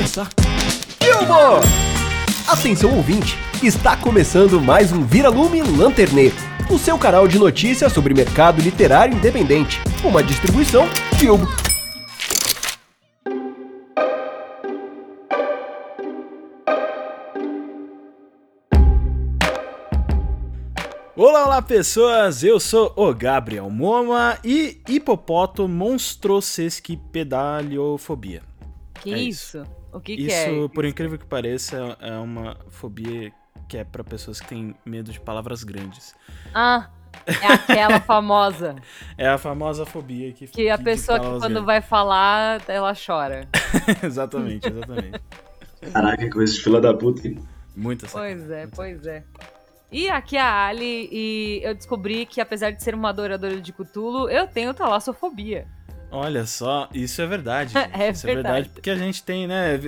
começar. Atenção ouvinte, está começando mais um Vira-Lume Lanternê, o seu canal de notícias sobre mercado literário independente. Uma distribuição Bilbo. Olá, olá pessoas, eu sou o Gabriel Moma e hipopoto monstrosesquipedaliofobia. Que É isso? O que, que Isso, é? por incrível que pareça, é uma fobia que é pra pessoas que têm medo de palavras grandes. Ah, é aquela famosa. É a famosa fobia que Que a pessoa que quando grandes. vai falar, ela chora. exatamente, exatamente. Caraca, que coisa de fila da puta. hein? Muita Pois sacanagem, é, muita pois é. E aqui é a Ali, e eu descobri que apesar de ser uma adoradora de Cthulhu, eu tenho talassofobia. Olha só, isso é verdade. É isso é verdade verdade. porque a gente tem, né?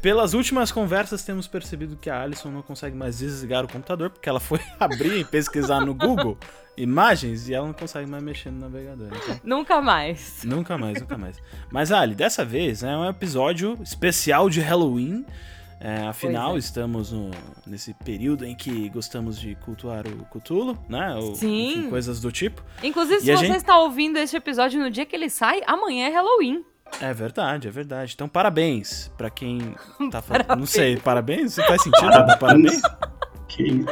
Pelas últimas conversas temos percebido que a Alison não consegue mais desligar o computador porque ela foi abrir e pesquisar no Google imagens e ela não consegue mais mexer no navegador. Então, Nunca mais. nunca mais, nunca mais. Mas Ali, dessa vez é um episódio especial de Halloween. É, afinal, Pois estamos no- nesse período em que gostamos de cultuar o Cthulhu, né? Ou, Sim. enfim, coisas do tipo. Inclusive, E se você gente- está ouvindo este episódio no dia que ele sai, amanhã é Halloween. É verdade, é verdade. Então, parabéns pra quem tá fazendo. Não Parabéns. sei, parabéns? Você faz sentido dar parabéns? Que isso?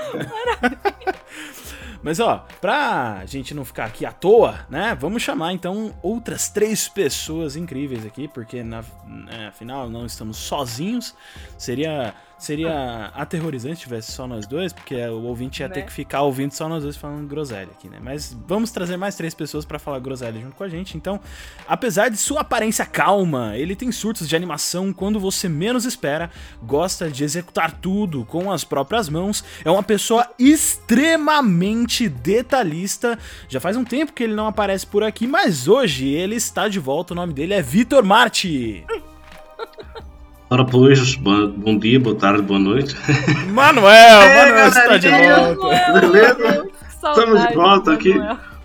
Mas ó, pra gente não ficar aqui à toa, né? Vamos chamar então outras três pessoas incríveis aqui, porque na, né, afinal não estamos sozinhos. Seria seria aterrorizante se tivesse só nós dois, porque o ouvinte ia ter Né? que ficar ouvindo só nós dois falando groselha aqui, né? Mas vamos trazer mais três pessoas pra falar groselha junto com a gente. Então, apesar de sua aparência calma, ele tem surtos de animação quando você menos espera, gosta de executar tudo com as próprias mãos, é uma pessoa extremamente detalhista. Já faz um tempo que ele não aparece por aqui, mas hoje ele está de volta. O nome dele é Vitor Marti. Ora, pois, bom dia, boa tarde, boa noite. Manuel, É, Manuel está de volta. Beleza? Estamos de volta aqui.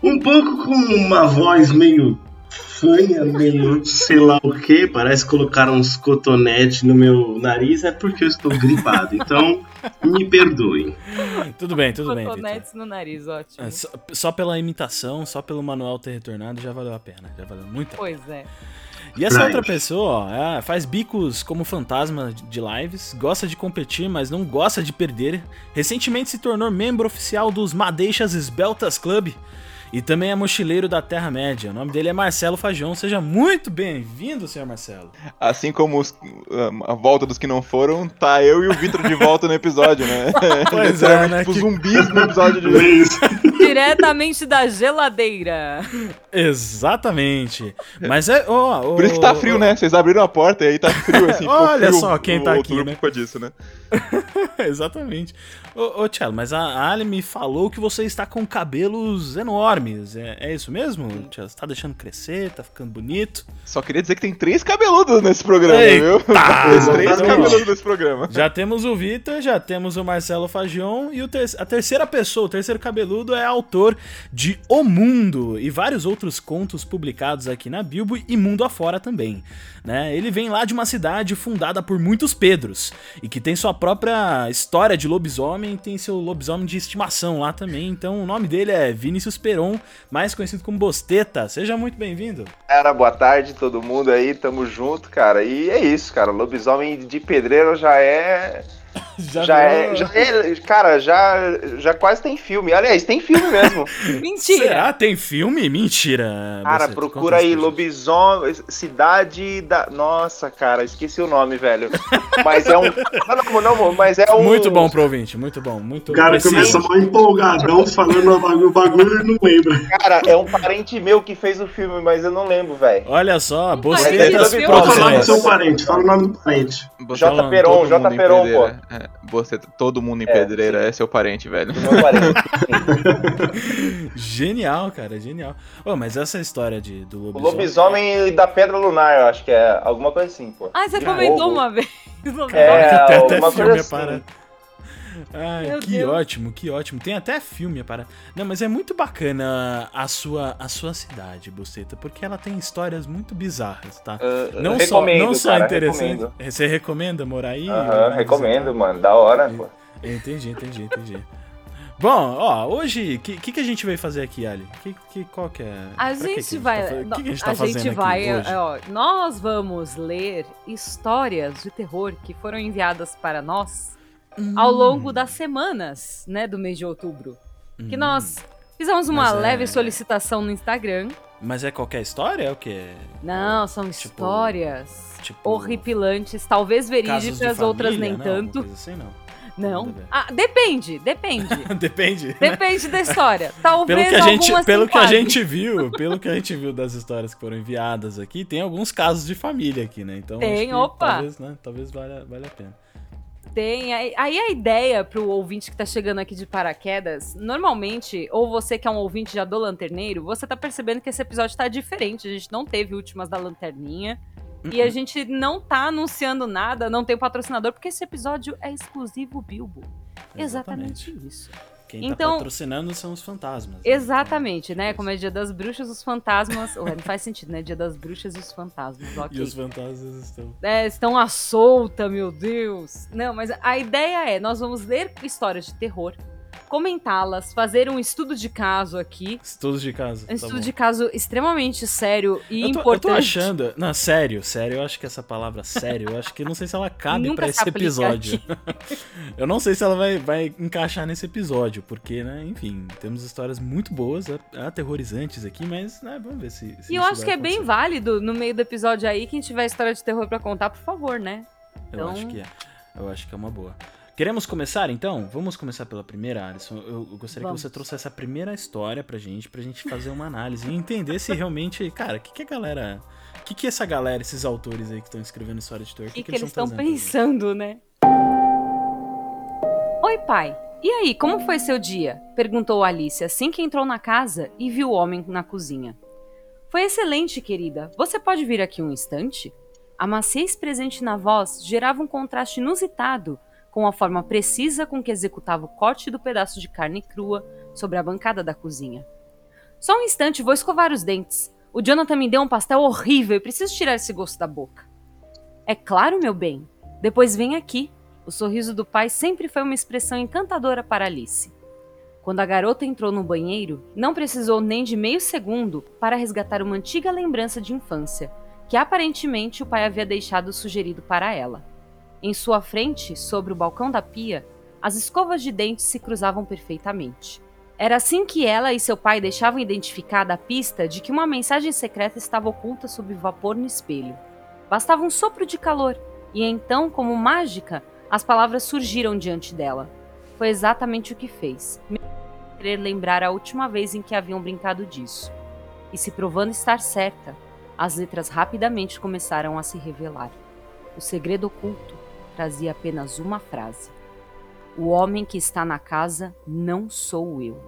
Um pouco com uma voz meio fanha, meio sei lá o que, parece colocar uns cotonetes no meu nariz, é porque eu estou gripado. Então, me perdoem. Tudo bem, tudo bem. Cotonetes no nariz, ótimo. É, só, só pela imitação, só pelo Manuel ter retornado já valeu a pena. Já valeu muito a Pois é. E essa outra pessoa, ó, é, faz bicos como fantasma de lives, gosta de competir, mas não gosta de perder. Recentemente se tornou membro oficial dos Madeixas Esbeltas Club e também é mochileiro da Terra-média. O nome dele é Marcelo Fajão. Seja muito bem-vindo, senhor Marcelo. Assim como os- a volta dos que não foram, tá eu e o Vitor de volta no episódio, né? Pois é, né? Tipo Que- zumbis no episódio de isso. Diretamente da geladeira. Exatamente. Mas é. ó, Por isso que tá frio, ó, né? Vocês abriram a porta e aí tá frio, assim. Olha frio só quem o tá aqui, né? disso, né? Exatamente. Ô, ô Tchelo, mas a Ali me falou que você está com cabelos enormes. É, é isso mesmo, Tchelo? Você tá deixando crescer, tá ficando bonito. Só queria dizer que tem três cabeludos nesse programa, Eita! viu? Tem três cabeludos nesse programa. Já temos o Vitor, já temos o Marcelo Fagion e o ter- a terceira pessoa, o terceiro cabeludo, é autor de O Mundo e vários outros contos publicados aqui na Bilbo e mundo afora também. Né? Ele vem lá de uma cidade fundada por muitos Pedros e que tem sua própria história de lobisomem, tem seu lobisomem de estimação lá também. Então o nome dele é Vinícius Peron, mais conhecido como Bosteta. Seja muito bem-vindo. Cara, boa tarde todo mundo aí, tamo junto, cara. E é isso, cara. Lobisomem de pedreiro já é. Já, é, já é. Cara, já, já quase tem filme. Aliás, tem filme mesmo. Mentira. Será? Tem filme? Mentira. Cara, Bosteta. procura aí, lobisomem. Cidade da. Nossa, cara, esqueci o nome, velho. Mas é um. Não, não, não, mas é um. Muito bom pro ouvinte, muito bom, muito O cara preciso. começa mal empolgadão falando o bagulho, e não lembra. Cara, é um parente meu que fez o filme, mas eu não lembro, velho. Olha só, Bocetas. Fala o nome do seu parente, fala o nome do parente. Você J. Peron, J. Peron, pedreira. É, você, todo mundo em É, pedreira é seu parente, velho. Meu parente. Genial, cara, genial. Ô, mas essa história de, do O lobisomem... lobisomem da Pedra Lunar, eu acho que é alguma coisa assim, pô. Ah, você comentou uma vez. É, até alguma coisa para... Ai, Meu que Deus. ótimo, que ótimo. Tem até filme para. Não, mas é muito bacana a sua a sua cidade, Buceta, porque ela tem histórias muito bizarras, tá? Uh, Não recomendo, só, não só cara, interessante. recomendo. Você recomenda morar aí? Aham, Ou recomendo, visitar? mano. Da hora, pô. Entendi, entendi, entendi. Bom, ó, hoje, o que, que, que a gente vai fazer aqui, Ali? Que, que, qual que é... A gente tá vai. O que, que a gente a tá fazendo gente aqui vai. hoje? ó, nós vamos ler histórias de terror que foram enviadas para nós ao longo das semanas, né, do mês de outubro. Que Hum, nós fizemos uma Mas é- leve solicitação no Instagram. Mas é qualquer história? É o quê? Não, são Tipo, histórias Tipo... horripilantes, talvez verídicas, outras família? nem Não, tanto. alguma coisa assim, não. Não. Ah, depende, depende. Depende. Depende da história. Talvez Pelo que, a gente, pelo que a gente viu, pelo que a gente viu das histórias que foram enviadas aqui, tem alguns casos de família aqui, né? Então Tem, que opa. talvez, né, talvez valha, valha a pena. Tem. Aí a ideia pro ouvinte que tá chegando aqui de paraquedas, normalmente, ou você que é um ouvinte já do Lanterneiro, você tá percebendo que esse episódio tá diferente. A gente não teve últimas da Lanterninha. E Uhum. a gente não tá anunciando nada, não tem patrocinador, porque esse episódio é exclusivo Bilbo. Exatamente, isso. Quem Então- tá patrocinando são os fantasmas. né? Exatamente, né? Como é Dia das Bruxas, os fantasmas. Ué, não faz sentido, né? Dia das Bruxas e os fantasmas. Ok. E os fantasmas estão. É, estão à solta, meu Deus. Não, mas a ideia é, nós vamos ler histórias de terror, comentá-las, fazer um estudo de caso aqui. Estudos de casa. Um tá estudo bom. de caso extremamente sério e eu tô, eu importante. tô achando. Não, sério, sério, eu acho que essa palavra sério, eu acho que não sei se ela cabe se esse episódio. eu não sei se ela vai, vai encaixar nesse episódio, porque, né, enfim, temos histórias muito boas, aterrorizantes aqui, mas, né, vamos ver se. se E eu acho que é bem válido no meio do episódio aí, quem tiver história de terror pra contar, por favor, né? Eu Então- acho que é. Eu acho que é uma boa. Queremos começar então? Vamos começar pela primeira, Alisson. Eu, eu gostaria Vamos. que você trouxesse a primeira história pra gente, pra gente fazer uma análise e entender se realmente, cara, o que, que a galera. O que, que essa galera, esses autores aí que estão escrevendo história de terror, O que, que eles estão pensando, né? Oi, pai. E aí, como foi seu dia? Perguntou Alice assim que entrou na casa e viu o homem na cozinha. Foi excelente, querida. Você pode vir aqui um instante? A maciez presente na voz gerava um contraste inusitado com a forma precisa com que executava o corte do pedaço de carne crua sobre a bancada da cozinha. Só um instante, vou escovar os dentes. O Jonathan me deu um pastel horrível e preciso tirar esse gosto da boca. É claro, meu bem. Depois vem aqui. O sorriso do pai sempre foi uma expressão encantadora para Alice. Quando a garota entrou no banheiro, não precisou nem de meio segundo para resgatar uma antiga lembrança de infância, que aparentemente o pai havia deixado sugerido para ela. Em sua frente, sobre o balcão da pia, as escovas de dentes se cruzavam perfeitamente. Era assim que ela e seu pai deixavam identificada a pista de que uma mensagem secreta estava oculta sob vapor no espelho. Bastava um sopro de calor, e então, como mágica, as palavras surgiram diante dela. Foi exatamente o que fez. Querer lembrar a última vez em que haviam brincado disso. E se provando estar certa, as letras rapidamente começaram a se revelar. O segredo oculto trazia apenas uma frase: O homem que está na casa não sou eu.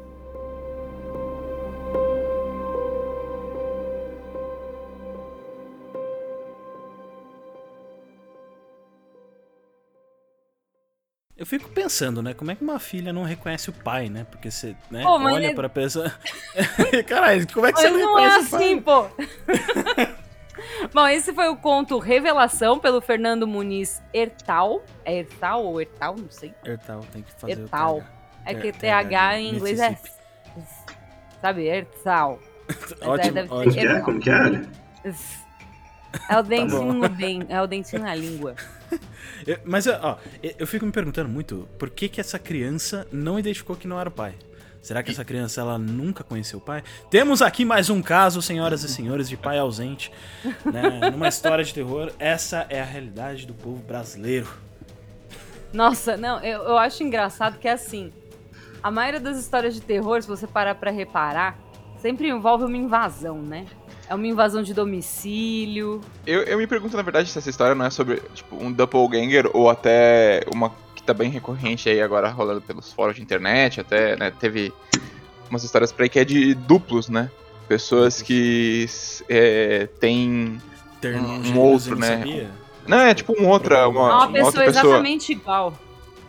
Eu fico pensando, né? Como é que uma filha não reconhece o pai, né? Porque você, né, Pô, olha ele- pra pessoa. Caralho, como é que você não não é reconhece o pai? assim, pô. Bom, esse foi o conto Revelação pelo Fernando Muniz Ertal. É Ertal ou Ertal? Não sei. Ertal, tem que fazer Ertal. o TH. É que É, TH em inglês é. Sabe, Ertal. Ótimo, deve ser ótimo. é? Como que é? É Tá o dentinho no den, é o dentinho na língua. Eu- mas, ó, eu- eu fico me perguntando muito por que que essa criança não identificou que não era o pai. Será que essa criança ela nunca conheceu o pai? Temos aqui mais um caso, senhoras e senhores, de pai ausente, né? Numa história de terror. Essa é a realidade do povo brasileiro. Nossa, não, eu, eu acho engraçado que é assim. A maioria das histórias de terror, se você parar pra reparar, sempre envolve uma invasão, né? É uma invasão de domicílio. Eu, eu me pergunto, na verdade, se essa história não é sobre, tipo, um doppelganger ou até uma que tá bem recorrente aí agora rolando pelos fóruns de internet, até, né, teve umas histórias por aí que é de duplos, né? Pessoas que é, têm... Ter Um- um outro, não né? sabia? Não, é tipo um outra, É uma, uma uma pessoa outra pessoa. exatamente igual.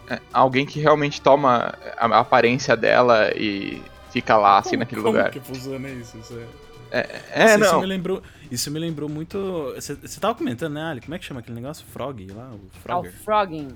É, alguém que realmente toma a aparência dela e fica lá, assim, como, naquele como lugar. que funciona isso? isso É, é... é Isso não. me lembrou, isso me lembrou muito... Você tava comentando, né, Ali? Como é que chama aquele negócio? Frog lá? O Ao Frogger? frogging.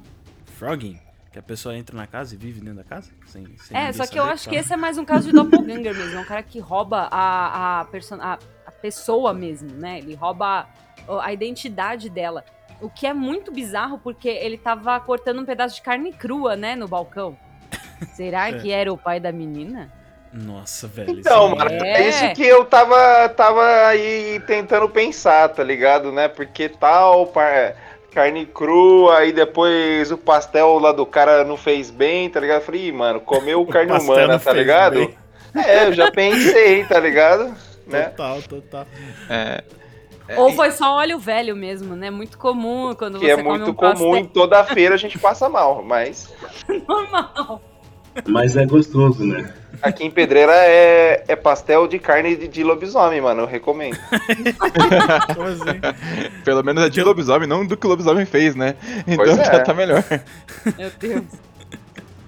Frogging? Que a pessoa entra na casa e vive dentro da casa? Sem, sem É, só que eu acho tá que lá. esse é mais um caso de doppelganger mesmo. É um cara que rouba a, a, person... a, a pessoa mesmo, né? Ele rouba a, a identidade dela. O que é muito bizarro porque ele tava cortando um pedaço de carne crua, né, no balcão. Será É. que era o pai da menina? Nossa, velho. Então, isso mano, aí- é isso que eu tava, tava aí tentando pensar, tá ligado, né? Porque tal, par- carne crua, aí depois o pastel lá do cara não fez bem, tá ligado? Eu Falei, Ih, mano, comeu carne humana, tá ligado? bem. É, eu já pensei, tá ligado? Né? Total, total. É, Ou foi só óleo velho mesmo, né? Muito comum quando Que você é come muito um comum, em toda feira a gente passa mal, mas normal. Mas é gostoso, né? Aqui em Pedreira é, é pastel de carne de, de lobisomem, mano, eu recomendo. Como assim? pelo menos é de lobisomem, não do que o lobisomem fez, né? Então Pois é. já tá melhor. Meu Deus.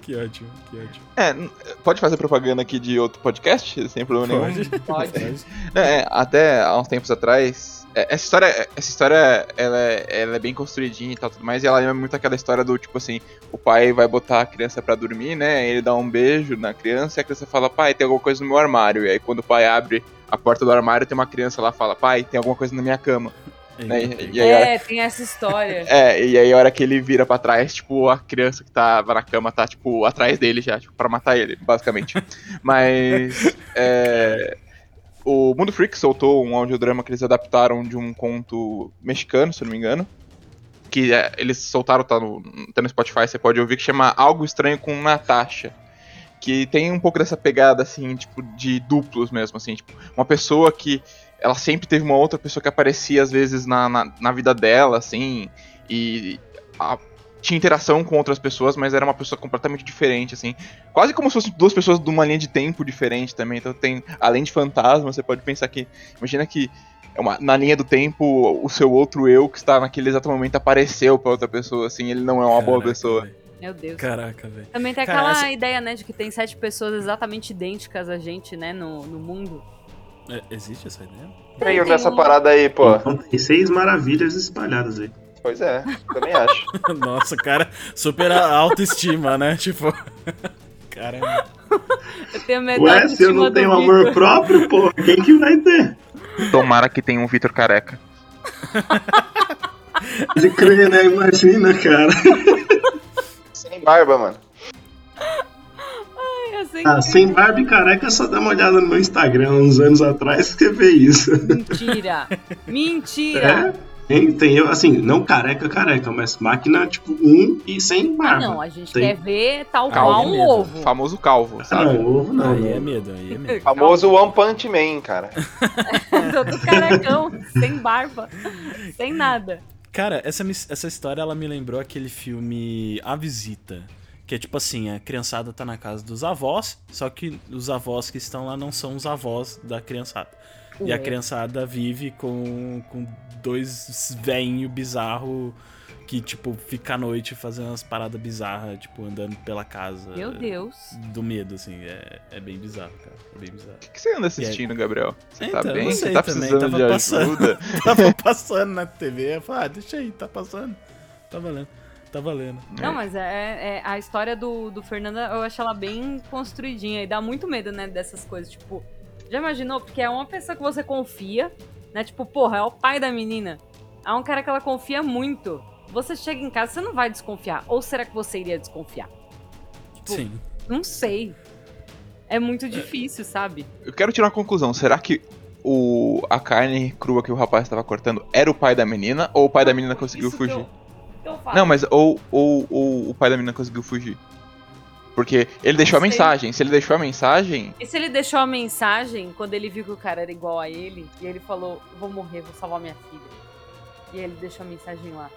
Que ótimo, que ótimo. É, pode fazer propaganda aqui de outro podcast, sem problema nenhum. Pode? Pode. É, até há uns tempos atrás. É, Essa história, essa história ela, é, ela é bem construidinha e tal, tudo mais, e ela lembra muito aquela história do tipo assim: o pai vai botar a criança pra dormir, né? Ele dá um beijo na criança e a criança fala: pai, tem alguma coisa no meu armário. E aí quando o pai abre a porta do armário, tem uma criança lá e fala: pai, tem alguma coisa na minha cama. Né? E, e aí, a hora- É, tem essa história. é, e aí a hora que ele vira pra trás, tipo, a criança que tava na cama tá, tipo, atrás dele já, tipo, pra matar ele, basicamente. Mas, é, o Mundo Freak soltou um audiodrama que eles adaptaram de um conto mexicano, se não me engano. Que é, eles soltaram, tá no, tá no Spotify, você pode ouvir, que chama Algo Estranho com Natasha. Que tem um pouco dessa pegada, assim, tipo, de duplos mesmo, assim, tipo, uma pessoa que ela sempre teve uma outra pessoa que aparecia às vezes na, na, na vida dela, assim, e a- tinha interação com outras pessoas, mas era uma pessoa completamente diferente, assim. Quase como se fossem duas pessoas de uma linha de tempo diferente também. Então tem, além de fantasma, você pode pensar que. Imagina que é uma- na linha do tempo, o seu outro eu que está naquele exato momento apareceu pra outra pessoa, assim, ele não é uma boa Caraca, pessoa. velho. Meu Deus. Caraca, velho. Também tem aquela essa- ideia, né, de que tem sete pessoas exatamente idênticas a gente, né, no, no mundo. É, existe essa ideia? Veio tem nessa uma- parada aí, pô. Então tem seis maravilhas espalhadas aí. Pois é, também acho. Nossa, cara, super a- autoestima, né? Tipo. Caramba. Eu tenho medo Ué, se eu não tenho amor próprio, pô, quem que vai ter? Tomara que tenha um Vitor careca. De crer, né? Imagina, cara. Sem barba, mano. Ah, sem barba e careca, só dá uma olhada no meu Instagram uns anos atrás que você vê isso. Mentira! Mentira! É? Tem, tem eu, assim, não careca, careca, mas máquina tipo um e sem Ah, barba. não, a gente Tem. quer ver tal qual um medo. ovo. Famoso calvo, Ah, sabe? não, ovo não. Aí é não. medo, aí é medo. Famoso One Punch Man, cara. Todo carecão, sem barba, sem nada. Cara, essa, essa história ela me lembrou aquele filme A Visita. Que é tipo assim, a criançada tá na casa dos avós, só que os avós que estão lá não são os avós da criançada. E a Ué. criançada vive com, com dois velhinho bizarro que, tipo, fica à noite fazendo umas paradas bizarras, tipo, andando pela casa. Meu Deus. Do medo, assim. É, é bem bizarro, cara. É bem bizarro. O que você anda assistindo, Gabriel? Você tá Então, bem? não Você tá também, precisando tava de passando. ajuda? Tava passando na TV, eu falei, ah, deixa aí, tá passando. Tá valendo. Tá valendo. Não, mas é, é- a história do, do Fernando, eu acho ela bem construidinha e dá muito medo, né, dessas coisas. Tipo, já imaginou? Porque é uma pessoa que você confia, né? Tipo, porra, é o pai da menina. É um cara que ela confia muito. Você chega em casa, você não vai desconfiar. Ou será que você iria desconfiar? Tipo, Sim. Não sei. É muito difícil, sabe? Eu quero tirar uma conclusão. Será que o, a carne crua que o rapaz estava cortando era o pai da menina ou o pai da menina conseguiu Isso que fugir? eu- que eu. Não, mas ou, ou, ou o pai da menina conseguiu fugir. Porque ele deixou a mensagem. Se ele deixou a mensagem. E se ele deixou a mensagem quando ele viu que o cara era igual a ele, e ele falou, vou morrer, vou salvar minha filha. E ele deixou a mensagem lá.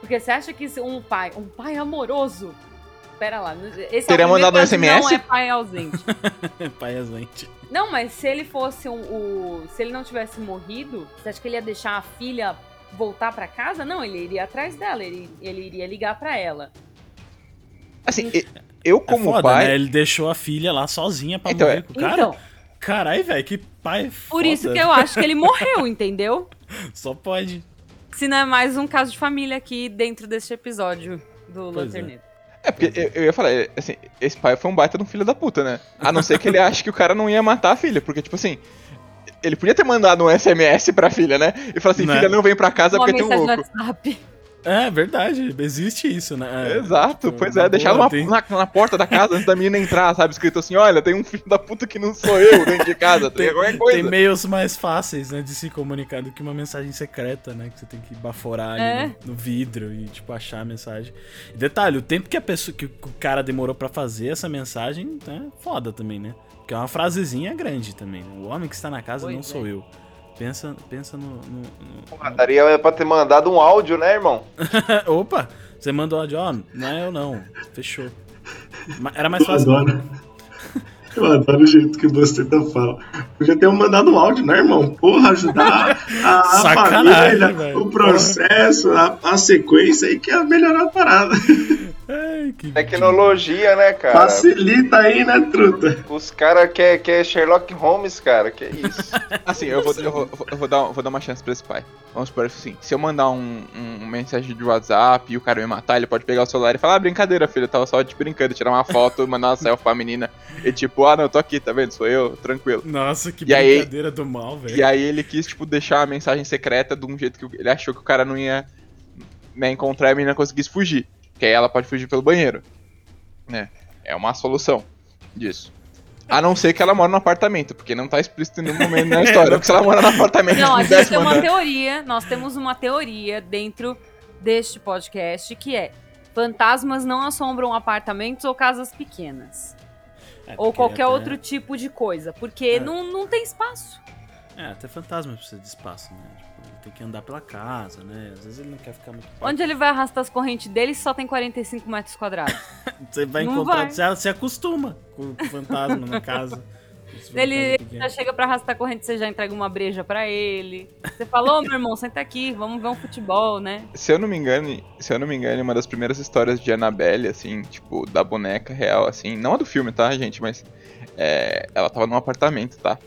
Porque você acha que um pai, um pai amoroso. Pera lá, esse Teria é mandado um que Não SMS? é pai ausente. pai ausente. não, mas se ele fosse um, o. Se ele não tivesse morrido, você acha que ele ia deixar a filha voltar pra casa? Não, ele iria atrás dela, ele, ele iria ligar pra ela. Assim, eu É como foda, pai. né? Ele deixou a filha lá sozinha pra Então, morrer é- com o cara. Então, Caralho, velho, que pai por foda. isso que eu acho que ele morreu, entendeu? Só pode. Se não é mais um caso de família aqui dentro deste episódio do Pois é. Lanterneiro. É, porque eu, eu ia falar, é, assim, esse pai foi um baita de um filho da puta, né? A não ser que ele ache que o cara não ia matar a filha, porque, tipo assim. Ele podia ter mandado um SMS pra filha, né? E falar assim: Né? filha, não vem pra casa Uma porque tem um louco. WhatsApp. É verdade, existe isso, né? É, Exato, tipo, pois é, deixar tem- na, na porta da casa antes da menina entrar, sabe? Escrito assim: olha, tem um filho da puta que não sou eu dentro de casa, tem, Tem, qualquer coisa. tem meios mais fáceis, né, de se comunicar do que uma mensagem secreta, né? Que você tem que baforar ali É. no, no vidro e, tipo, achar a mensagem. E detalhe, o tempo que a pessoa, que o cara demorou pra fazer essa mensagem, é foda também, né? Porque é uma frasezinha grande também, né? O homem que está na casa Pois não é. sou eu. Pensa, pensa no. no- no- Porra, daria pra ter mandado um áudio, né, irmão? Opa! Você mandou áudio, ó, não é eu não. Fechou. Era mais Eu fácil. adoro. Eu adoro o jeito que você tá falando. Podia ter mandado um áudio, né, irmão? Porra, ajudar a, a Sacanagem, família, velho. o processo, a, a sequência aí que é melhorar a parada. Ai, que Tecnologia, né, cara? Facilita aí, né, truta? Os caras querem quer Sherlock Holmes, cara. Que isso? Assim, eu vou, eu vou, eu vou dar, vou dar uma chance pra esse pai. Vamos supor assim, se eu mandar um, um, um mensagem de WhatsApp e o cara me matar, ele pode pegar o celular e falar, ah, brincadeira, filho, eu tava só te brincando, tirar uma foto, mandar uma selfie pra menina. E tipo, ah, não, eu tô aqui, tá vendo? Sou eu, tranquilo. Nossa, que E aí- brincadeira do mal, velho. E aí ele quis, tipo, deixar a mensagem secreta de um jeito que ele achou que o cara não ia né, encontrar e a menina conseguisse fugir. Que aí ela pode fugir pelo banheiro. Né? É uma solução disso. A não ser que ela mora no apartamento, porque não tá explícito em nenhum momento na história. Porque se ela mora no apartamento Não, a gente tem uma andar- teoria, nós temos uma teoria dentro deste podcast que é fantasmas não assombram apartamentos ou casas pequenas. É, ou qualquer até- outro tipo de coisa, porque É. não, não tem espaço. É, até fantasma precisa de espaço, né? Tem que andar pela casa, né? Às vezes ele não quer ficar muito perto. Onde ele vai arrastar as correntes dele se só tem 45 metros quadrados? Você vai Não encontrar, vai. Você, você acostuma com o fantasma na casa. Ele pequeno. já chega pra arrastar a corrente, você já entrega uma breja pra ele. Você falou, meu irmão, senta aqui, vamos ver um futebol, né? Se eu não me engano, se eu não me engano, uma das primeiras histórias de Annabelle, assim, tipo, da boneca real, assim, não a do filme, tá, gente? Mas é, ela tava num apartamento, tá?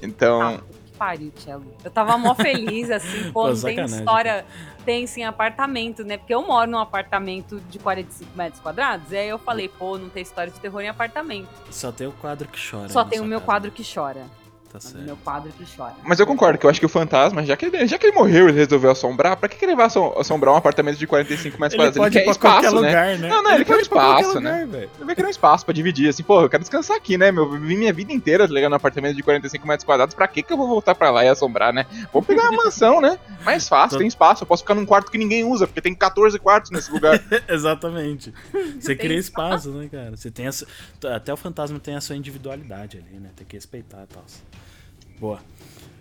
Então, Ah, pariu, Tchelo. Eu tava mó feliz, assim, pô, Pô, não tem história tensa em apartamento, né? Porque eu moro num apartamento de 45 metros quadrados, e aí eu falei, pô, não tem história de terror em apartamento. Só tem o quadro que chora. Só na tem o meu casa. quadro que chora. Tá O certo. meu quadro que chora. Mas eu concordo que eu acho que o fantasma, já que ele, já que ele morreu e ele resolveu assombrar, pra que, que ele vai assom- assombrar um apartamento de 45 metros Ele quadrados? pode ir pra espaço, né? lugar, né? Não, não, ele quer ir pra qualquer espaço, né? lugar, velho. Ele vai querer um espaço pra dividir, assim, pô, eu quero descansar aqui, né, meu? Eu vivi minha vida inteira tá ligado, no apartamento de 45 metros quadrados, pra que que eu vou voltar pra lá e assombrar, né? Vamos pegar uma mansão, né? Mais fácil, tem espaço, eu posso ficar num quarto que ninguém usa, porque tem 14 quartos nesse lugar. Exatamente. Você cria espaço, né, cara? Você tem essa... Até o fantasma tem a sua individualidade ali, né? Tem que respeitar e tal. Boa.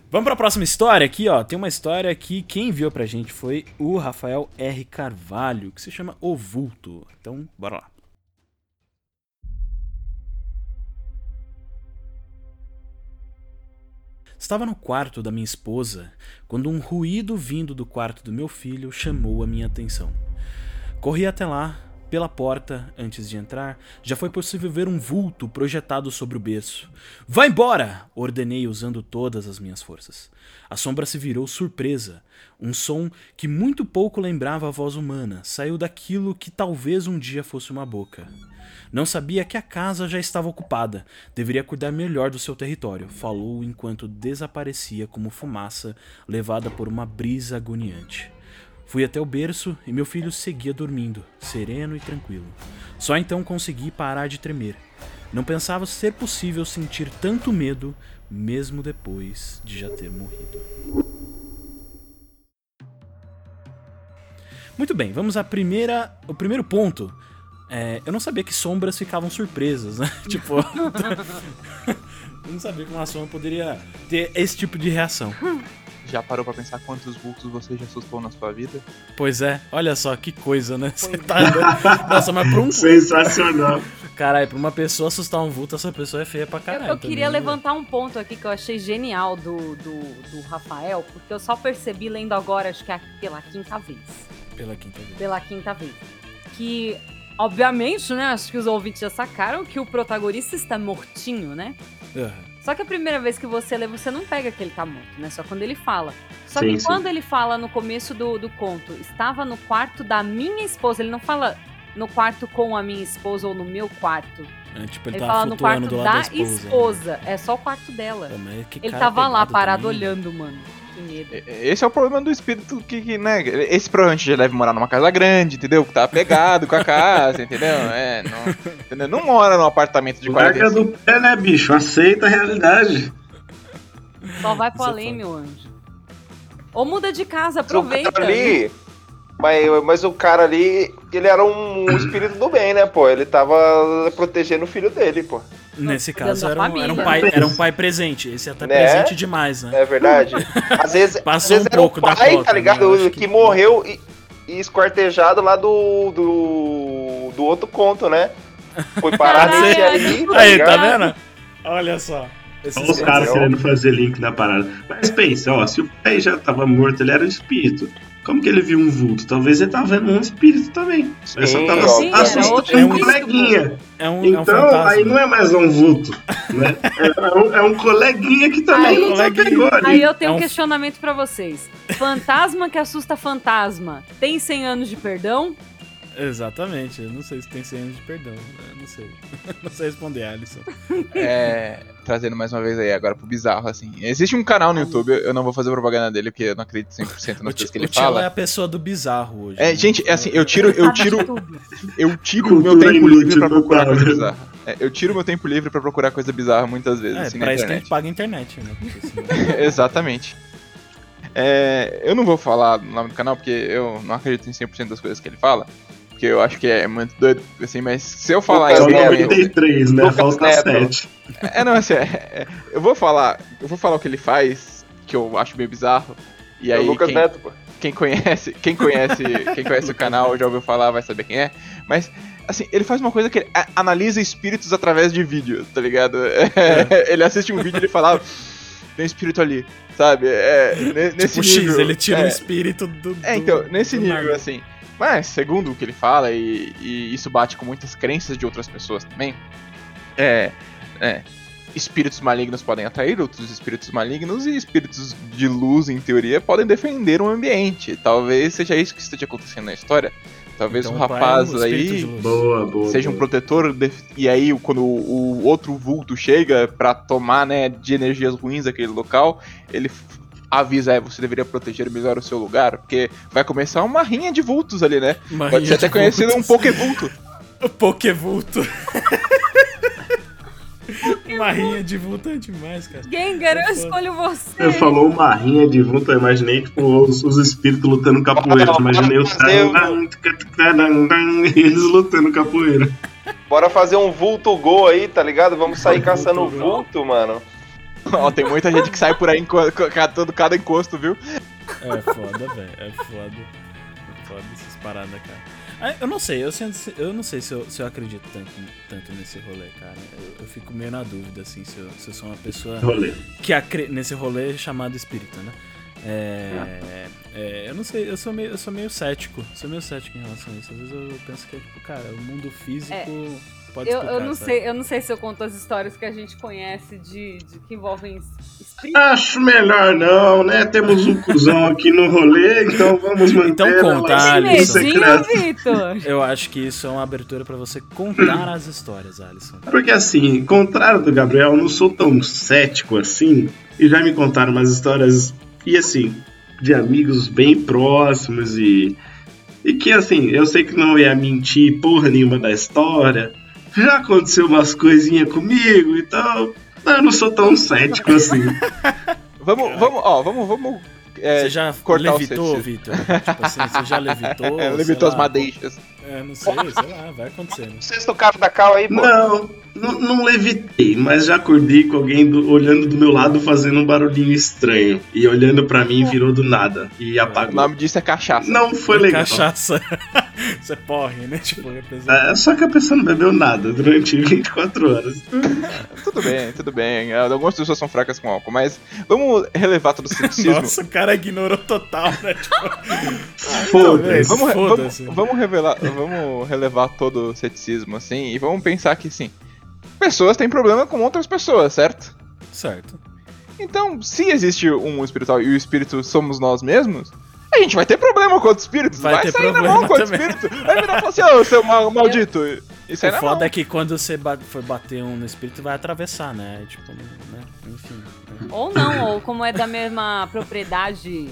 Vamos pra próxima história aqui, ó. Tem uma história que quem enviou pra gente foi o Rafael R. Carvalho, que se chama O Vulto. Então, bora lá. Estava no quarto da minha esposa quando um ruído vindo do quarto do meu filho chamou a minha atenção. Corri até lá, pela porta, antes de entrar, já foi possível ver um vulto projetado sobre o berço. Vá embora! ordenei usando todas as minhas forças. A sombra se virou surpresa. Um som que muito pouco lembrava a voz humana saiu daquilo que talvez um dia fosse uma boca. Não sabia que a casa já estava ocupada. Deveria cuidar melhor do seu território, falou enquanto desaparecia como fumaça levada por uma brisa agoniante. Fui até o berço e meu filho seguia dormindo, sereno e tranquilo. Só então consegui parar de tremer. Não pensava ser possível sentir tanto medo, mesmo depois de já ter morrido. Muito bem, vamos à primeira, o primeiro ponto. É, eu não sabia que sombras ficavam surpresas, né? tipo, eu não sabia que uma sombra poderia ter esse tipo de reação. Já parou pra pensar quantos vultos você já assustou na sua vida? Pois é, olha só que coisa, né? Você tá andando- Nossa, mas pra um. Sensacional. Caralho, pra uma pessoa assustar um vulto, essa pessoa é feia pra Eu, caralho. eu queria também, né? levantar um ponto aqui que eu achei genial do, do, do Rafael, porque eu só percebi lendo agora, acho que é pela quinta vez. Pela quinta vez. Pela quinta vez. Que Obviamente, né? Acho que os ouvintes já sacaram que o protagonista está mortinho, né? Uhum. Só que a primeira vez que você lê, você não pega que ele tá morto, né? Só quando ele fala. Só Sim, que sim. quando ele fala no começo do, do conto, estava no quarto da minha esposa, ele não fala no quarto com a minha esposa ou no meu quarto. É, tipo, ele, Ele, tava fala no quarto do da, lado da esposa. esposa. É só o quarto dela. Pô, Ele tava lá, parado também. olhando, mano. Que medo. Esse é o problema do espírito que, que, né? Esse provavelmente já deve morar numa casa grande, entendeu? Que tá pegado com a casa, entendeu? É, não, entendeu? não mora num apartamento de Larga 45. do pé, né, bicho? Aceita a realidade. Só vai pro é além, meu anjo. Ou muda de casa, Mas aproveita. cara ali. Mas, mas o cara ali, ele era um espírito do bem, né, pô? Ele tava protegendo o filho dele, pô. Nesse caso, era um, era, um pai, era um pai presente. Esse é até Né? presente demais, né? É verdade? Às vezes, às Passou vezes um era pouco o da pai, cota, tá ligado? né? Que, que- morreu e, e esquartejado lá do, do. do outro conto, né? Foi parar Caralho, nesse aí, tá Aí, tá vendo? Olha só. Esses Olha os caras- querendo fazer link na parada. Mas pensa, ó, se o pai já tava morto, ele era um espírito. Como que ele viu um vulto? Talvez ele tava vendo um espírito também. Ele só tava sim, assustando um coleguinha. É um, é um Então, fantasma. aí não é mais um vulto, né? É um, é um coleguinha que também Aí- não se Coleguinha. pegou ali. Aí eu tenho É um um- questionamento pra vocês. Fantasma que assusta fantasma tem 100 anos de perdão? Exatamente. Eu não sei se tem 100 anos de perdão. Eu não sei. não sei responder, Alisson. É, trazendo mais uma vez aí agora pro bizarro, assim. Existe um canal no YouTube, eu não vou fazer propaganda dele, porque eu não acredito 100% nas O, coisas que ele o fala. é a pessoa do bizarro hoje. É, né? gente, é assim, eu tiro, eu tiro, eu tiro o meu tempo livre pra procurar coisa né? bizarra. É, eu tiro meu tempo livre pra procurar coisa bizarra muitas vezes, É, assim, na pra isso que a internet. gente paga a internet, né? Porque senão- Exatamente. É, eu não vou falar o nome do canal porque eu não acredito em 100% das coisas que ele fala. Porque eu acho que é muito doido, assim, mas se eu falar Lucas em Neto. algum momento- 93, né? Lucas Falta Neto. 7. É, não, assim, é, é, eu vou falar. Eu vou falar o que ele faz, que eu acho meio bizarro. E É aí, o Lucas quem, Neto, pô. quem conhece, quem conhece, quem conhece o canal já ouviu falar, vai saber quem é. Mas assim, ele faz uma coisa que ele analisa espíritos através de vídeo, tá ligado? ele assiste um vídeo e ele fala, "Ah, tem um espírito ali, sabe? É, ne- nesse tipo X, nível. ele tira é, um espírito do. é, então, nesse do nível, nada. assim. Mas, segundo o que ele fala, e, e isso bate com muitas crenças de outras pessoas também, é, é, espíritos malignos podem atrair outros espíritos malignos e espíritos de luz, em teoria, podem defender um ambiente. Talvez seja isso que esteja acontecendo na história. Talvez Então, o pai é rapaz um aí de. Boa, boa. seja um boa. protetor def- e aí quando o, o outro vulto chega pra tomar né de energias ruins aquele local ele avisa é você deveria proteger melhor o seu lugar porque vai começar uma rinha de vultos ali né Uma pode ser até conhecido um vultos. pokevulto Pokevulto. Uma rinha de vulto é demais, cara. Gengar, eu Foda. escolho você. Você falou uma rinha de vulto, eu imaginei tipo, os, os espíritos lutando capoeira. Imaginei os caras. E eles lutando capoeira. Bora fazer um vulto gol aí, tá ligado? Vamos sair Vulto caçando gol. vulto, mano. Ó, tem muita gente que sai por aí catando cada encosto viu É foda, velho. É foda. É foda essas paradas, cara. Eu não sei, eu, sinto- eu não sei se eu, se eu acredito tanto, tanto nesse rolê, cara. Eu, eu fico meio na dúvida, assim, se eu, se eu sou uma pessoa Rolê. que acre... nesse rolê chamado espírita, né? É, é, eu não sei, eu sou, meio, eu sou meio cético. Sou meio cético em relação a isso. Às vezes eu penso que é tipo, cara, o mundo físico pode Eu, explicar. eu não sabe? sei, eu não sei se eu conto as histórias que a gente conhece de, de que envolvem es- espíritos. Acho melhor não, né? Temos um cuzão aqui no rolê, então vamos manter. Então conta, Alisson. Vitor? Eu acho que isso é uma abertura pra você contar as histórias, Alisson. Porque assim, contrário do Gabriel, eu não sou tão cético assim. E já me contaram umas histórias, e assim, de amigos bem próximos e. E que assim, eu sei que não ia mentir porra nenhuma da história. Já aconteceu umas coisinhas comigo, então. Eu não sou tão cético assim. vamos vamos ó vamos vamos é, você já cortar o levitou. Vitor? Tipo assim, você já levitou? é, levitou as madeixas É, não sei, sei lá, vai acontecendo. Sexto cara da cal aí, pô. Não, não, não levitei, mas já acordei com alguém do- olhando do meu lado fazendo um barulhinho estranho. E olhando pra mim virou do nada. E o apagou. nome disso é cachaça Não foi legal. Cachaça. você porre, né? Tipo, representa. É, só que a pessoa não bebeu nada durante 24 horas. tudo bem tudo bem algumas pessoas são fracas com álcool mas vamos relevar todo o ceticismo Nossa, o cara ignorou total, né? Tipo, Foda-se. Vamos, vamos, Foda-se. vamos revelar, vamos relevar todo o ceticismo, assim, e vamos pensar que, sim, pessoas têm problema com outras pessoas, certo? Certo. Então, se existe um espiritual e o espírito somos nós mesmos, a gente vai ter problema com outros espíritos. Vai Vai, ter sair na problema mão com outro espírito. Vai virar e falar assim, ô, seu mal- maldito. Isso aí O foda é que quando você for bater um no espírito, vai atravessar, né? Tipo, né? Enfim. né? Ou não, ou como é da mesma propriedade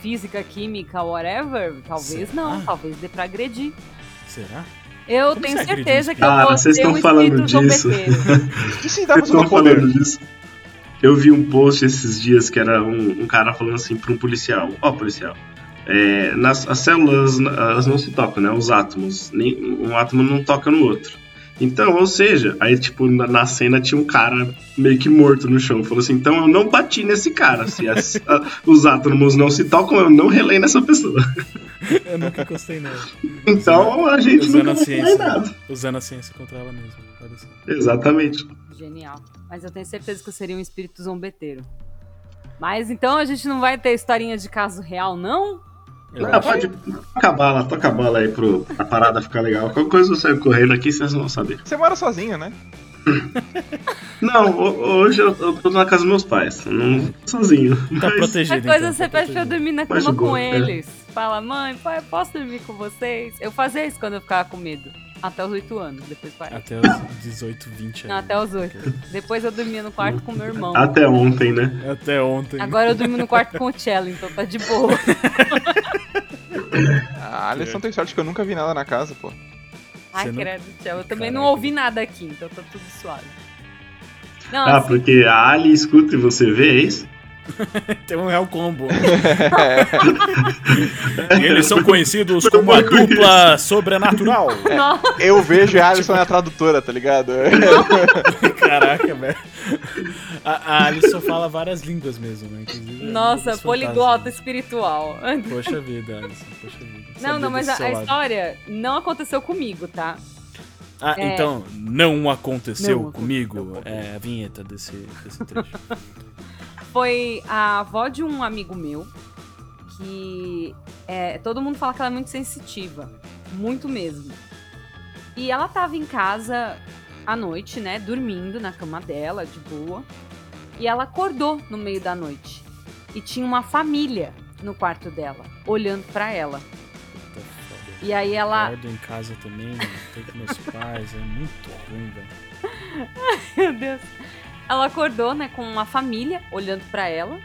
física, química, whatever, talvez Será? não, talvez dê pra agredir. Será? Eu Como tenho certeza que eu Cara, vou vocês estão um falando disso. Vocês estão falando disso? Eu vi um post esses dias que era um, um cara falando assim pra um policial: Ó, policial, é, nas, as células elas não se tocam, né? Os átomos. Nem, um átomo não toca no outro. Então, ou seja, aí tipo, na, na cena tinha um cara meio que morto no chão. Falou assim: então eu não bati nesse cara. Se as- a- os átomos não se tocam, eu não relei nessa pessoa. Eu nunca gostei nela. Então a gente Usando nunca a em nada. ciência. Usando a ciência contra ela mesma. Exatamente. Genial. Mas eu tenho certeza que eu seria um espírito zombeteiro. Mas então a gente não vai ter historinha de caso real, não? Ah, acho. pode toca a bala, toca a bala aí pro, pra parada ficar legal. Qualquer coisa eu saio correndo aqui, vocês vão saber. Você mora sozinho, né? Não, ho- hoje eu, eu tô na casa dos meus pais, não tô sozinho. Tá Mas, protegido. Qualquer coisa então, você tá pede pra eu dormir na cama de boa, com é. eles. Fala, mãe, pai, posso dormir com vocês? Eu fazia isso quando eu ficava com medo. Até os 8 anos, depois parei. Até os 18, 20 Não, anos. até os 8. Depois eu dormia no quarto com meu irmão. até ontem, né? Até ontem. Agora eu durmo no quarto com o Cello, então tá de boa. A Alisson tem sorte que eu nunca vi nada na casa, pô. Ai, não- credo, Cello. Eu também não Caraca. ouvi nada aqui, então tá tudo suave. Não, Ah, assim, porque a Ali escuta e você vê, é isso? Tem um real combo. Eles são conhecidos como a dupla sobrenatural. não, Eu vejo a Alisson é a tradutora, tá ligado? Caraca, velho. A, a Alisson fala várias línguas mesmo, né? Inclusive, é nossa, poliglota espiritual. Poxa vida, Alisson, poxa vida. Não, não, mas a, a história não aconteceu comigo, tá? Ah, é- então, não aconteceu Não comigo? É a vinheta desse, desse trecho. Foi a avó de um amigo meu que é, todo mundo fala que ela é muito sensitiva, muito mesmo. E ela tava em casa à noite, né, dormindo na cama dela, de boa. E ela acordou no meio da noite e tinha uma família no quarto dela, olhando pra ela. Puta foda. E aí ela, Guardo em casa também, tô com meus pais, é muito ruim, velho. Meu Deus. Ela acordou, né, com uma família olhando pra ela.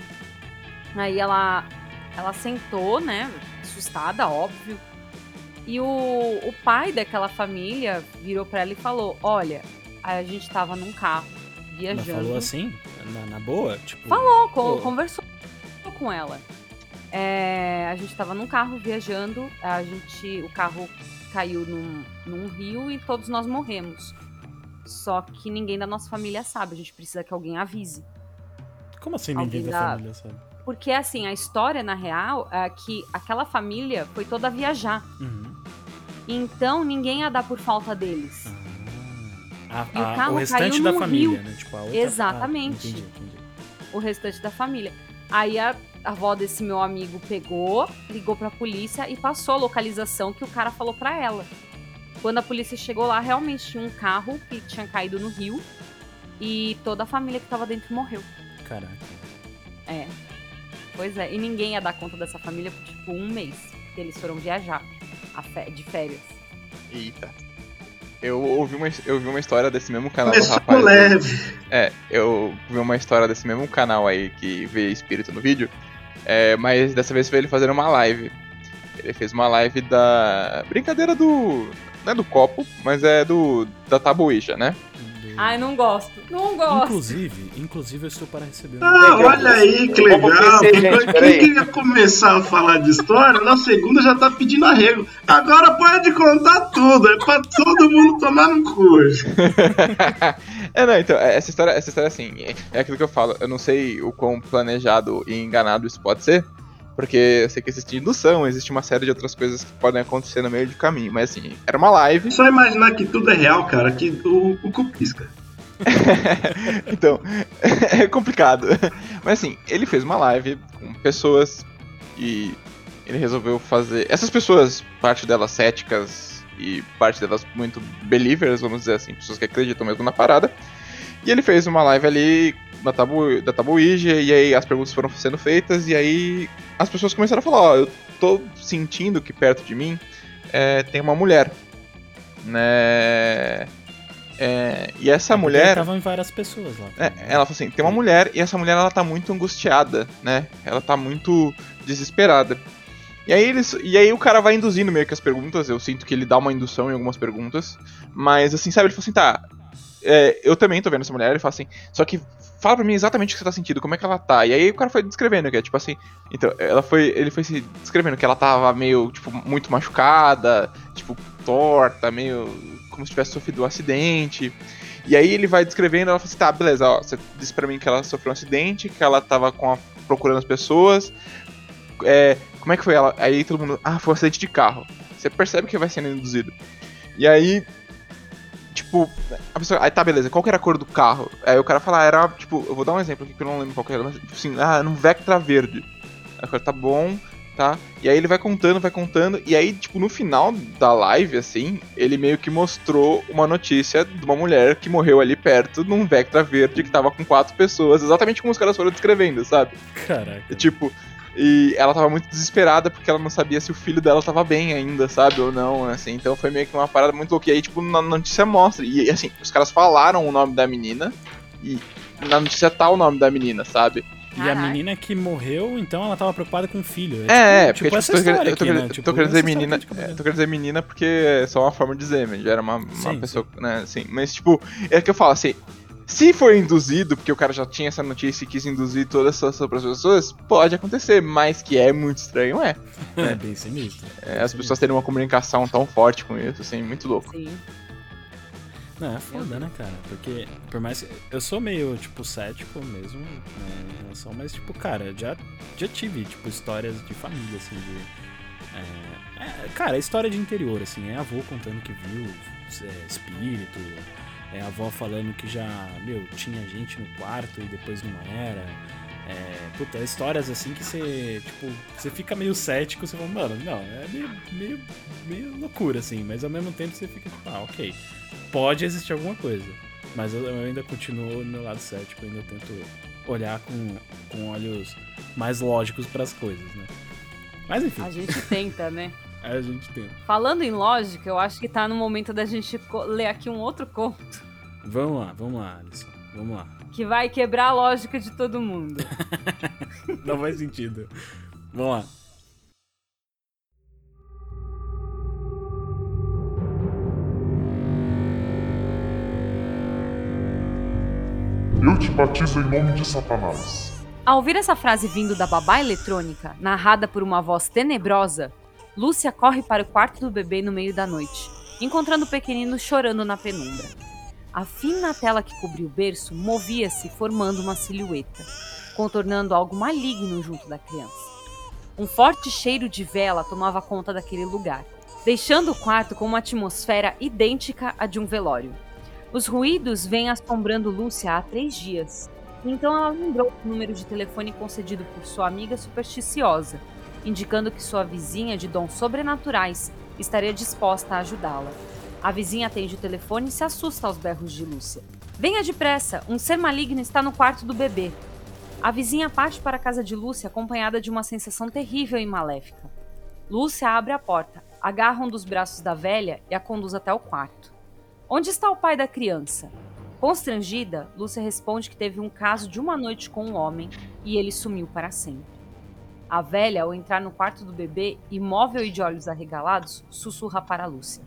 Aí ela ela sentou, né, assustada, óbvio. E o, o pai daquela família virou pra ela e falou: "Olha, a gente tava num carro Ela viajando". falou assim, na, na boa? Tipo, Falou, Pô. conversou com ela. É, a gente tava num carro viajando, a gente, o carro caiu num, num rio e todos nós morremos. Só que ninguém da nossa família sabe, a gente precisa que alguém avise. Como assim ninguém da da- família sabe? Porque assim, a história na real é que aquela família foi toda viajar. Uhum. Então ninguém ia dar por falta deles. Ah, E o a- carro o restante caiu da família, rio. né? Tipo, a outra... Exatamente. Ah, entendi, entendi. o restante da família. Aí a, a avó desse meu amigo pegou, ligou pra polícia e passou a localização que o cara falou pra ela. Quando a polícia chegou lá, realmente tinha um carro que tinha caído no rio e toda a família que tava dentro morreu. Caraca. É. Pois é, e ninguém ia dar conta dessa família por tipo um mês. Que eles foram viajar de férias. Eita. Eu ouvi uma, eu vi uma história desse mesmo canal do rapaz. leve. É, eu vi uma história desse mesmo canal aí que vê espírito no vídeo. É, mas dessa vez foi ele fazendo uma live. Ele fez uma live da. Brincadeira do. Não é do copo, mas é do. Da tabuícha, né? Ai, não gosto. Não gosto. Inclusive, inclusive eu estou para receber um... Ah, olha aí que legal. PC, gente, Quem queria começar a falar de história, na segunda já tá pedindo arrego. Agora pode contar tudo, é pra todo mundo tomar no cu é, não, então, essa história, essa história assim, é, é aquilo que eu falo. Eu não sei o quão planejado e enganado isso pode ser. Porque eu sei que existe indução, existe uma série de outras coisas que podem acontecer no meio do caminho. Mas assim, era uma live. Só imaginar que tudo é real, cara, que o, o cu pisca. então, é complicado. Mas assim, ele fez uma live com pessoas e ele resolveu fazer. Essas pessoas, parte delas céticas e parte delas muito believers, vamos dizer assim, pessoas que acreditam mesmo na parada. E ele fez uma live ali da Tabu, da Tabu Ouija, e aí as perguntas foram sendo feitas, e aí as pessoas começaram a falar, ó, eu tô sentindo que perto de mim é, tem uma mulher, né... É, e essa mulher. Estavam várias pessoas lá. É, ela falou assim: tem uma mulher e essa mulher ela tá muito angustiada, né? Ela tá muito desesperada. E aí, eles, e aí o cara vai induzindo meio que as perguntas. Eu sinto que ele dá uma indução em algumas perguntas. Mas assim, sabe, ele falou assim: tá. É, eu também tô vendo essa mulher. Ele fala assim: só que fala pra mim exatamente o que você tá sentindo, como é que ela tá. E aí o cara foi descrevendo, que é tipo assim. Então, ela foi. Ele foi se descrevendo que ela tava meio, tipo, muito machucada, tipo, torta, meio como se tivesse sofrido um acidente. E aí ele vai descrevendo, ela fala assim, tá, beleza, ó, você disse pra mim que ela sofreu um acidente, que ela tava a, procurando as pessoas. É, como é que foi ela? Aí todo mundo, ah, foi um acidente de carro. Você percebe que vai sendo induzido. E aí, tipo, a pessoa, aí tá, beleza, qual que era a cor do carro? Aí o cara fala, ah, era, tipo, eu vou dar um exemplo aqui que eu não lembro qual que era, mas, tipo assim, ah, era um Vectra verde. Aí o cara, tá bom, tá? E aí ele vai contando, vai contando, e aí, tipo, no final da live, assim, ele meio que mostrou uma notícia de uma mulher que morreu ali perto num Vectra verde que tava com quatro pessoas, exatamente como os caras foram descrevendo, sabe? Caraca. E, tipo, e ela tava muito desesperada porque ela não sabia se o filho dela tava bem ainda, sabe? Ou não, assim. Então foi meio que uma parada muito louca. E aí, tipo, na notícia mostra. E assim, os caras falaram o nome da menina. E na notícia tá o nome da menina, sabe? E a menina que morreu, então ela tava preocupada com o filho. É, é, tipo, é, porque, tipo, essa tipo, história eu tô, aqui, né? Tipo, tô querendo dizer menina. É, tô querendo dizer menina porque é só uma forma de dizer, já era uma, uma sim, pessoa, sim. né, assim. Mas, tipo, é que eu falo assim. Se foi induzido, porque o cara já tinha essa notícia e quis induzir todas essas outras pessoas, pode acontecer, mas que é muito estranho, é. É, é bem sinistro. É, as pessoas terem uma comunicação tão forte com isso, assim, muito louco. Sim. Não, é foda, né, cara? Porque, por mais que. Eu sou meio, tipo, cético mesmo né, em relação, mas, tipo, cara, já, já tive, tipo, histórias de família, assim, de. É, é, cara, história de interior, assim, é avô contando que viu é, espírito, é a avó falando que já, meu, tinha gente no quarto e depois não era. É, puta, histórias assim que você, tipo, você fica meio cético, você fala, mano, não, é meio, meio, meio loucura, assim, mas ao mesmo tempo você fica tipo, ah, ok, pode existir alguma coisa. Mas eu, eu ainda continuo no lado cético, ainda tento olhar com, com olhos mais lógicos para as coisas, né? Mas enfim. A gente tenta, né? A gente tenta. Falando em lógica, eu acho que tá no momento da gente ler aqui um outro conto. Vamos lá, vamos lá, Alisson. Vamos lá que vai quebrar a lógica de todo mundo. Não faz sentido. Vamos lá. Eu te batizo em nome de Satanás. Ao ouvir essa frase vindo da babá eletrônica, narrada por uma voz tenebrosa, Lúcia corre para o quarto do bebê no meio da noite, encontrando o pequenino chorando na penumbra. A fina tela que cobria o berço movia-se, formando uma silhueta, contornando algo maligno junto da criança. Um forte cheiro de vela tomava conta daquele lugar, deixando o quarto com uma atmosfera idêntica à de um velório. Os ruídos vêm assombrando Lúcia há três dias. Então ela lembrou o número de telefone concedido por sua amiga supersticiosa, indicando que sua vizinha de dons sobrenaturais estaria disposta a ajudá-la. A vizinha atende o telefone e se assusta aos berros de Lúcia. Venha depressa, um ser maligno está no quarto do bebê. A vizinha parte para a casa de Lúcia acompanhada de uma sensação terrível e maléfica. Lúcia abre a porta, agarra um dos braços da velha e a conduz até o quarto. Onde está o pai da criança? Constrangida, Lúcia responde que teve um caso de uma noite com um homem e ele sumiu para sempre. A velha, ao entrar no quarto do bebê, imóvel e de olhos arregalados, sussurra para Lúcia.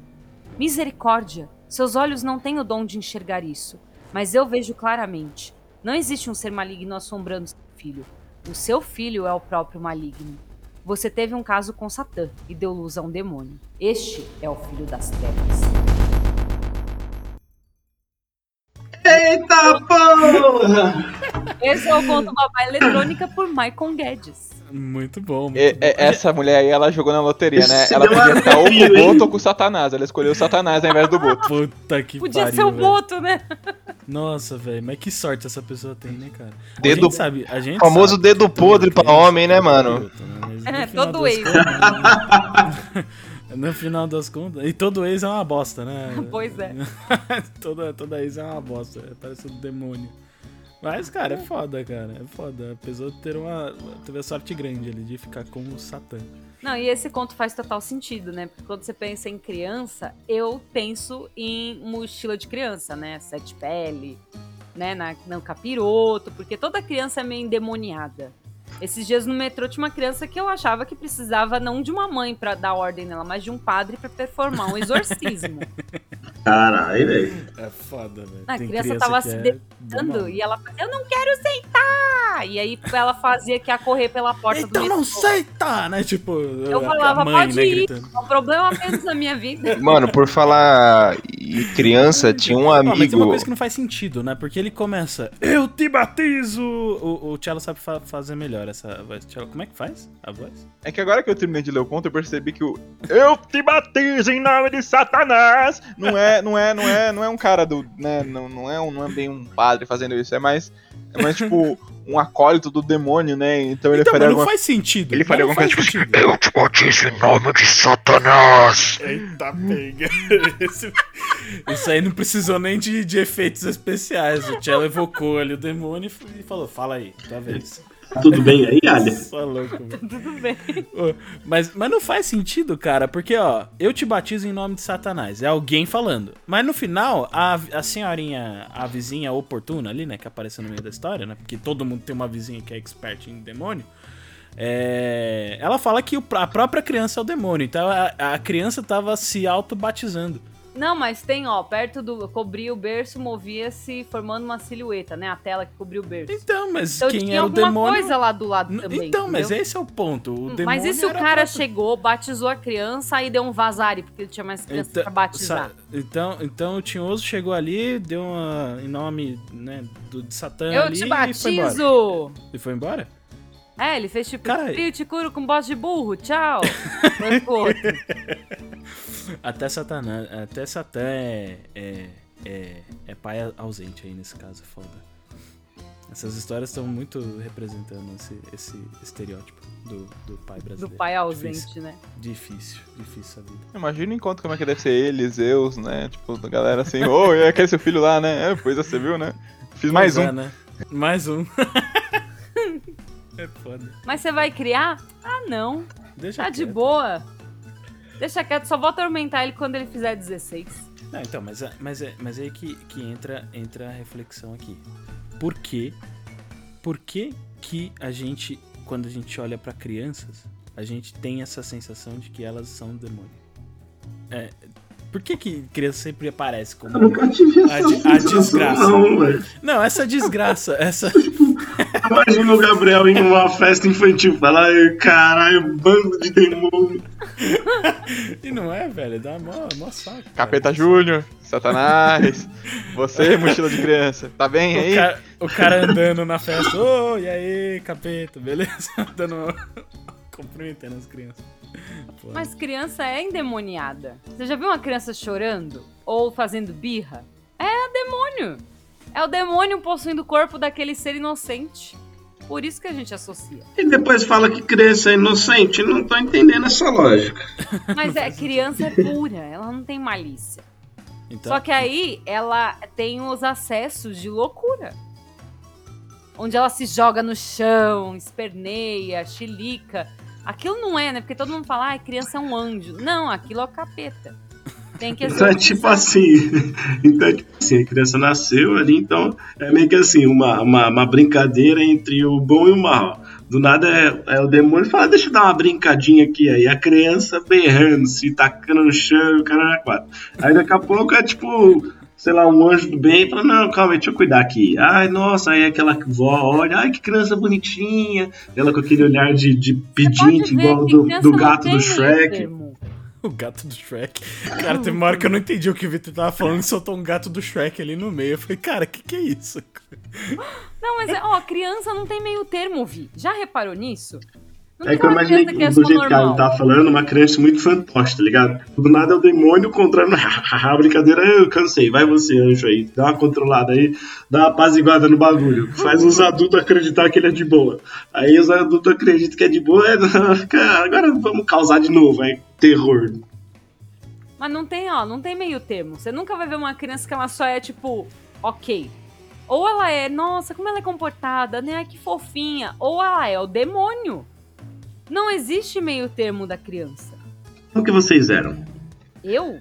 Misericórdia! Seus olhos não têm o dom de enxergar isso, mas eu vejo claramente. Não existe um ser maligno assombrando seu filho. O seu filho é o próprio maligno. Você teve um caso com Satã e deu luz a um demônio. Este é o filho das trevas. Eita porra! Esse é o conto Babá Eletrônica por Michael Guedes. Muito bom. Muito e, bom. Essa mulher aí, ela jogou na loteria, né? Ela podia estar ou com o Boto ou com o Satanás. Ela escolheu o Satanás ao invés do Boto. Puta que Podia pariu, ser o Boto, né? Nossa, velho. Mas que sorte essa pessoa tem, né, cara? Dedo, a gente sabe, a gente famoso dedo podre pra homem, né, mano? É, todo ex. No final das contas. E todo ex é uma bosta, né? Pois é. toda, toda ex é uma bosta. Parece um demônio. Mas, cara, é foda, cara. É foda. Apesar de ter uma. Teve a sorte grande ali de ficar com o Satã. Não, e esse conto faz total sentido, né? Porque quando você pensa em criança, eu penso em mochila de criança, né? Sete pele, né? Na, no capiroto, porque toda criança é meio endemoniada. Esses dias no metrô tinha uma criança que eu achava que precisava não de uma mãe para dar ordem nela, mas de um padre para performar um exorcismo. Caralho, velho. É foda, velho. A Tem criança tava se é deitando do e ela fazia, eu não quero sentar! E aí ela fazia que ia correr pela porta do Então metrô. não aceita, né? Tipo, Eu a- falava, mãe, pode né, ir, gritando. é um problema menos na minha vida. Mano, por falar em criança, tinha um Ó, mas tem uma amigo. coisa que não faz sentido, né? Porque ele começa, eu te batizo! O, o Cello sabe fa- fazer melhor essa voz. Cello, como é que faz a voz? É que agora que eu terminei de ler o conto, eu percebi que o Eu te batizo em nome de Satanás não é, não é, não é, não é um cara do, né, não, não é um, não é bem um padre fazendo isso, é mais é mais tipo um acólito do demônio, né? Então ele então, faria mas não alguma faz sentido. Ele faria não alguma faz coisa sentido. Eu te batizo em nome de Satanás. Eita, pega. Esse- Isso aí não precisou nem de, de efeitos especiais. O Cello evocou ali o demônio e falou: Fala aí, tua vez. Tudo bem aí, Alia? Só louco, velho. Tudo bem. Mas, mas não faz sentido, cara, porque, ó, eu te batizo em nome de Satanás. É alguém falando. Mas no final, a, a senhorinha, a vizinha oportuna ali, né, que apareceu no meio da história, né? Porque todo mundo tem uma vizinha que é expert em demônio. É, ela fala que o- a própria criança é o demônio. Então a, a criança tava se auto-batizando. Não, mas tem, ó, perto do. Cobria o berço, movia-se formando uma silhueta, né? A tela que cobriu o berço. Então, mas Então quem tinha era o alguma demônio. coisa lá do lado também. então, mas entendeu? esse é o ponto. O demônio Mas e se o cara chegou, batizou a criança, aí deu um vazare, porque ele tinha mais crianças pra batizar? sa- então, então o Tinhoso chegou ali, deu uma, em nome né, do, de Satã Eu ali te e foi embora. batizo! E foi embora? É, ele fez tipo, Cara, eu te curo com bosta de burro, tchau. Foi pro outro. Até Satanás, até Satã é, é, é, é pai ausente aí nesse caso, é foda. Essas histórias estão muito representando esse, esse estereótipo do, do pai Do brasileiro. pai Difícil, ausente, né? difícil, difícil essa vida. Imagina o encontro como é que deve ser ele, Zeus, né? Tipo, a galera assim, ô, e aquele seu filho lá, né? É, pois é, você viu, né? Fiz mais um. é, né? Mais um. é foda. Mas você vai criar? Ah, não. Deixa Tá de quieto. boa. Deixa quieto, só vou atormentar ele quando ele fizer 16. Não, então, mas, é- mas, é, mas é aí que, que entra, entra a reflexão aqui. Por quê? Por que, que a gente, quando a gente olha pra crianças, a gente tem essa sensação de que elas são demônio? É, por que que criança sempre aparece como... Eu nunca tive essa A a desgraça. não. Não, essa desgraça, essa... Imagina o Gabriel em uma festa infantil falar, "Ai, caralho, bando de demônio. E não é, velho, dá mó, mó saco. Capeta Júnior, Satanás, você, mochila de criança, tá bem O aí? cara, o cara andando na festa, ô, e aí, capeta, beleza? Dando... Cumprimentando as crianças. Mas criança é endemoniada. Você já viu uma criança chorando? Ou fazendo birra? É demônio. É o demônio possuindo o corpo daquele ser inocente. Por isso que a gente associa. E depois fala que criança é inocente. Não tô entendendo essa lógica. Mas é, criança é pura, ela não tem malícia. então, Só que aí ela tem os acessos de loucura. Onde ela se joga no chão, esperneia, chilica. Aquilo não é, né? Porque todo mundo fala, ah, criança é um anjo. Não, aquilo é o capeta. Tem que Então é tipo assim. Então é tipo assim, a criança nasceu ali, então é meio que assim, uma, uma, uma brincadeira entre o bom e o mal. Do nada é, é o demônio e fala, deixa eu dar uma brincadinha aqui. Aí a criança berrando, se tacando no chão, o cara é quatro. Aí daqui a pouco é tipo, sei lá, um anjo do bem e fala, não, calma aí, deixa eu cuidar aqui. Ai, nossa, aí aquela vó olha, ai que criança bonitinha. Ela com aquele olhar de, de pedinte, igual do, do gato do Shrek. O gato do Shrek. Cara, teve uma hora que eu não entendi o que o Victor tava falando e soltou um gato do Shrek ali no meio. Eu falei, cara, que que é isso? Não, mas é, ó, criança não tem meio termo, Vi. Já reparou nisso? Não É que eu imaginei que, é do jeito que ela normal. tava falando, uma criança muito fantoche, tá ligado? Do nada é o demônio controlando. a brincadeira, eu cansei. Vai você, anjo aí. Dá uma controlada aí, dá uma apaziguada no bagulho. Faz os adultos acreditar que ele é de boa. Aí os adultos acreditam que é de boa. É, cara, agora vamos causar de novo, aí terror. Mas não tem, ó, não tem meio termo. Você nunca vai ver uma criança que ela só é tipo, ok. Ou ela é, nossa, como ela é comportada, né? Que fofinha. Ou ela é o demônio. Não existe meio termo da criança. Como que vocês eram? Eu?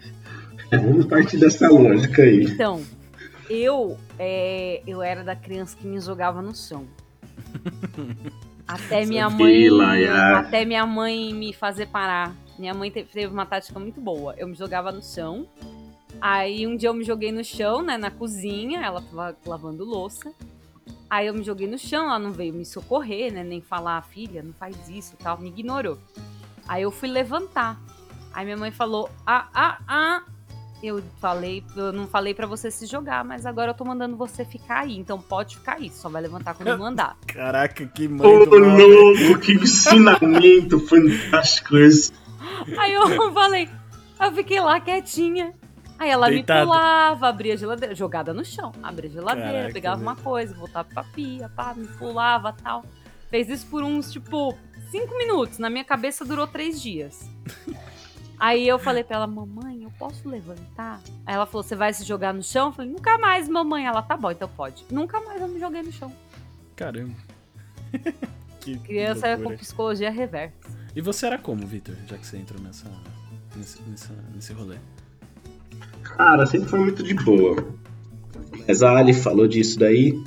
Vamos partir dessa lógica aí. Então, eu, é, eu era da criança que me jogava no chão. Até minha mãe, até minha mãe me fazer parar. Minha mãe te- teve uma tática muito boa. Eu me jogava no chão. Aí um dia eu me joguei no chão, né, na cozinha, ela tava lavando louça. Aí eu me joguei no chão, ela não veio me socorrer, né, nem falar, filha, não faz isso, e tal, me ignorou. Aí eu fui levantar. Aí minha mãe falou: "Ah, ah, ah, eu falei, eu não falei pra você se jogar, mas agora eu tô mandando você ficar aí. Então pode ficar aí, só vai levantar quando eu mandar. Caraca, que mãe Ô, do mal. louco, que ensinamento fantástico esse. Aí eu falei, eu fiquei lá quietinha. Aí ela Deitada. me pulava, abria a geladeira, jogada no chão, abria a geladeira, Caraca, pegava velho. uma coisa, voltava pra pia, pá, me pulava tal. Fez isso por uns, tipo, cinco minutos. Na minha cabeça durou três dias. Aí eu falei pra ela, mamãe, eu posso levantar? Aí ela falou, você vai se jogar no chão? Eu falei, nunca mais, mamãe. Ela, tá bom, então pode. Nunca mais eu me joguei no chão. Caramba. que Criança é com psicologia reversa. E você era como, Victor? Já que você entrou nessa, nesse, nessa, nesse rolê. Cara, sempre foi muito de boa. Mas a Ali falou disso daí,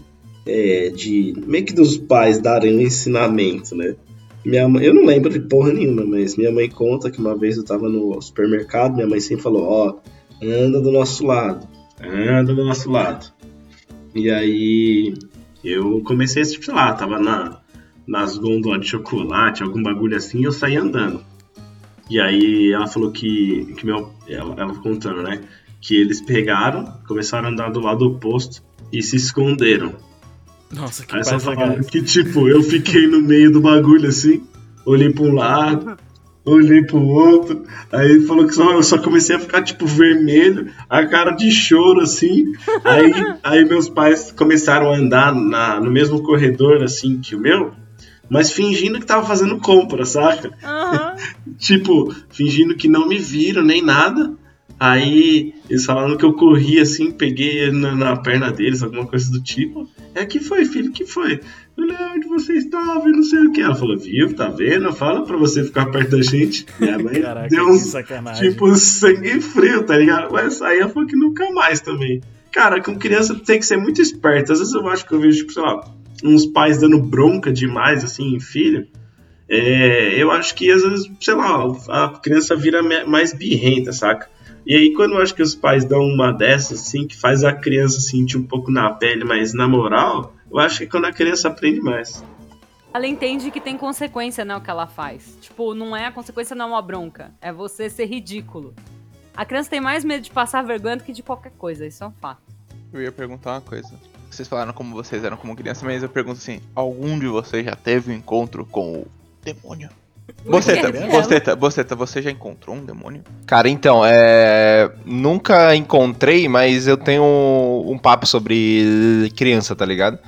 é, de meio que dos pais darem um ensinamento, né? Minha mãe, eu não lembro de porra nenhuma, mas minha mãe conta que uma vez eu tava no supermercado, minha mãe sempre falou, ó, anda do nosso lado, anda do nosso lado. E aí eu comecei, tipo, sei lá, tava na, nas gôndolas de chocolate, algum bagulho assim, eu saí andando. E aí ela falou que, que meu, ela, ela contando, né? Que eles pegaram, começaram a andar do lado oposto e se esconderam. Nossa, que Aí só falaram que, tipo, eu fiquei no meio do bagulho assim, olhei pra um lado, olhei pro outro, aí falou que só, eu só comecei a ficar, tipo, vermelho, a cara de choro, assim. Aí, aí meus pais começaram a andar na, no mesmo corredor, assim, que o meu, mas fingindo que tava fazendo compra, saca? Aham. tipo, fingindo que não me viram nem nada. Aí eles falaram que eu corri assim, peguei na, na perna deles, alguma coisa do tipo. É que foi, filho, que foi? Eu falei, "Ah, onde você estava e não sei o que. Ela falou, viu, tá vendo? Fala pra você ficar perto da gente. Minha mãe Caraca, deu sacanagem. tipo, sangue frio, tá ligado? Mas aí ela falou que nunca mais também. Cara, com criança tem que ser muito esperto. Às vezes eu acho que eu vejo, tipo, sei lá, uns pais dando bronca demais, assim, em filho. É, eu acho que às vezes, sei lá, a criança vira mais birrenta, saca? E aí quando eu acho que os pais dão uma dessas, assim, que faz a criança sentir um pouco na pele, mas na moral, eu acho que é quando a criança aprende mais. Ela entende que tem consequência, né, o que ela faz. Tipo, não é a consequência não é uma bronca, é você ser ridículo. A criança tem mais medo de passar vergonha do que de qualquer coisa, isso é um fato. Eu ia perguntar uma coisa. Vocês falaram como vocês eram como criança, mas eu pergunto assim: algum de vocês já teve um encontro com o demônio? Boceta? Boceta, Boceta, você já encontrou um demônio? Cara, então, é... nunca encontrei, mas eu tenho um papo sobre criança, tá ligado?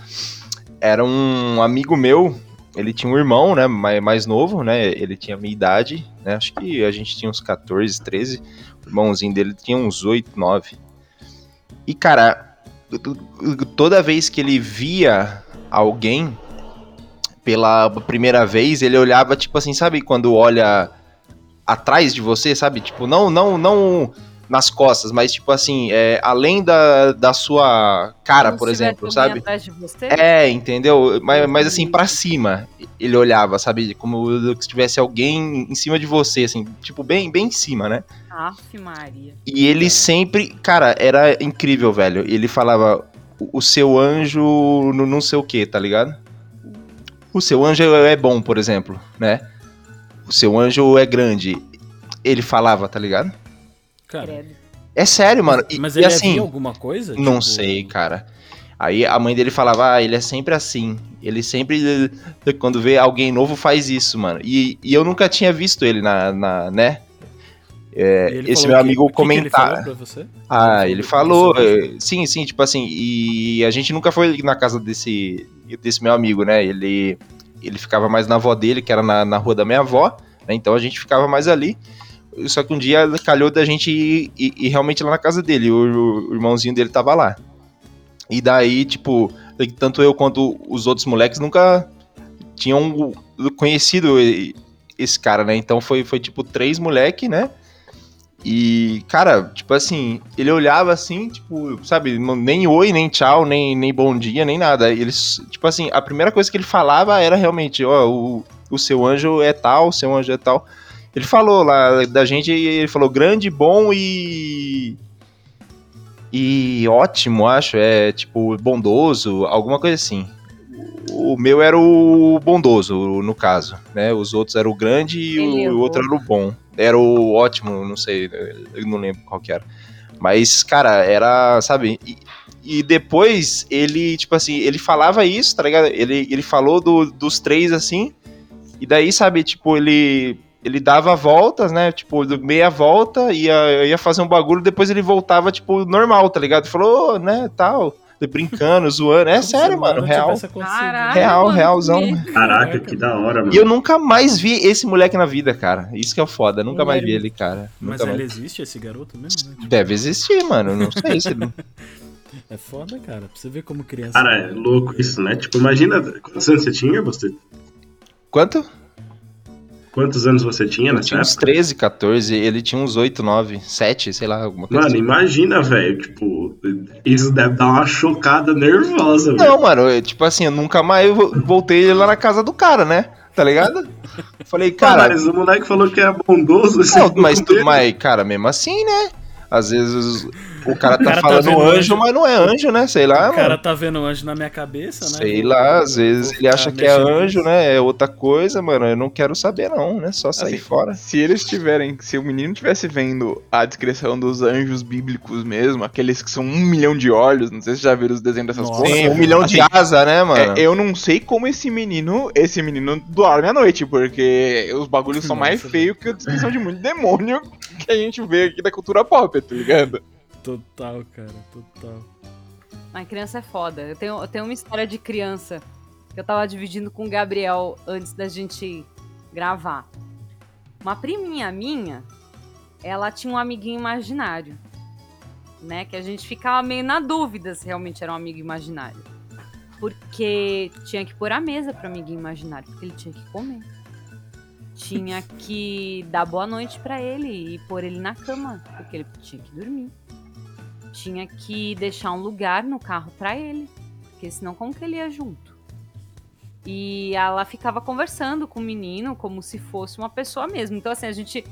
Era um amigo meu, ele tinha um irmão, né, mai- mais novo, né, ele tinha a minha idade, né, acho que a gente tinha uns 14, 13, o irmãozinho dele tinha uns 8, 9. E, cara, toda vez que ele via alguém pela primeira vez, ele olhava, tipo assim, sabe quando olha atrás de você, sabe? Tipo, não, não, não nas costas, mas tipo assim, é, além da, da sua cara, Como por exemplo, sabe? Atrás de você. É, entendeu? Mas, mas assim, pra cima, ele olhava, sabe? Como se tivesse alguém em cima de você, assim, tipo, bem, bem em cima, né? Aff, Maria. E ele sempre, cara, era incrível, velho. Ele falava o seu anjo no não sei o que, tá ligado? O seu anjo é bom, por exemplo, né? O seu anjo é grande. Ele falava, tá ligado? Cara. É sério, mano. E, mas e ele assim, havia alguma coisa? não Tipo, sei, cara. Aí a mãe dele falava, ah, ele é sempre assim. Ele sempre, quando vê alguém novo, faz isso, mano. E, e eu nunca tinha visto ele na, na né? É, e ele esse meu amigo que que ele comentar. falou pra você? Ah, Ele ele falou que eh, sim, sim, tipo assim, e a gente nunca foi na casa desse, desse meu amigo, né? Ele, ele ficava mais na avó dele, que era na, na rua da minha avó, né? Então a gente ficava mais ali. Só que um dia calhou da gente ir, ir, ir realmente lá na casa dele. O, o, irmãozinho dele tava lá. E daí, tipo, tanto eu quanto os outros moleques nunca tinham conhecido esse cara, né? Então foi, foi tipo três moleque, né? E, cara, tipo assim, ele olhava assim, tipo, sabe, nem oi, nem tchau, nem, nem bom dia, nem nada. Eles, tipo assim, a primeira coisa que ele falava era realmente, ó, o, o seu anjo é tal, o seu anjo é tal. Ele falou lá da gente, ele falou grande, bom e. E ótimo, acho, é tipo bondoso, alguma coisa assim. O meu era o bondoso, no caso, né? Os outros eram o grande e o, o outro era o bom. Era o ótimo, não sei, eu não lembro qual que era. Mas, cara, era, sabe? E, e, depois ele, tipo assim, ele falava isso, tá ligado? Ele, ele falou do, dos três assim. E daí, sabe, tipo, ele ele dava voltas, né? Tipo, meia volta, ia, ia fazer um bagulho, depois ele voltava, tipo, normal, tá ligado? Falou, né, tal brincando, zoando. É sério, mano. Real. Caraca, real, realzão. Caraca, que da hora, mano. E eu nunca mais vi esse moleque na vida, cara. Isso que é foda. Nunca mais vi ele, cara. Mas nunca ele mais. existe, esse garoto mesmo? Né? Deve existir, mano. Não sei se ele. É foda, cara. Pra você ver como criança. Cara, é louco isso, né? Tipo, imagina quantos anos você tinha, você? Quanto? Quantos anos você tinha nessa tinha uns 13, 14, ele tinha uns 8, 9, 7, sei lá, alguma coisa Mano, assim. imagina, velho, tipo, isso deve dar uma chocada nervosa, Não, mano, eu, tipo assim, eu nunca mais voltei lá na casa do cara, né? Tá ligado? Falei, cara. Mas o moleque falou que era bondoso. Não, mas, tu, mas, cara, mesmo assim, né? Às vezes o cara tá o cara tá falando tá anjo, anjo, mas não é anjo, né? Sei lá. O cara mano. tá vendo anjo na minha cabeça, né? Sei lá, às vezes ele acha que é anjo, né? É outra coisa, mano. Eu não quero saber, não, né? Só sair assim, fora. Se eles tiverem, se o menino tivesse vendo a descrição dos anjos bíblicos mesmo, aqueles que são um milhão de olhos, não sei se já viram os desenhos dessas Nossa, coisas. Sim, um milhão assim, de asa, né, mano? É, eu não sei como esse menino, esse menino dorme à noite, porque os bagulhos são mais feios que a descrição de muito demônio que a gente vê aqui da cultura pop, tá ligado? Total, cara, total. Mas criança é foda. Eu tenho, eu tenho uma história de criança que eu tava dividindo com o Gabriel antes da gente gravar. Uma priminha minha, ela tinha um amiguinho imaginário. Né? Que a gente ficava meio na dúvida se realmente era um amigo imaginário. Porque tinha que pôr a mesa pro amiguinho imaginário, porque ele tinha que comer. Tinha que dar boa noite para ele e pôr ele na cama, porque ele tinha que dormir tinha que deixar um lugar no carro para ele, porque senão como que ele ia junto? E ela ficava conversando com o menino como se fosse uma pessoa mesmo. Então, assim, a gente.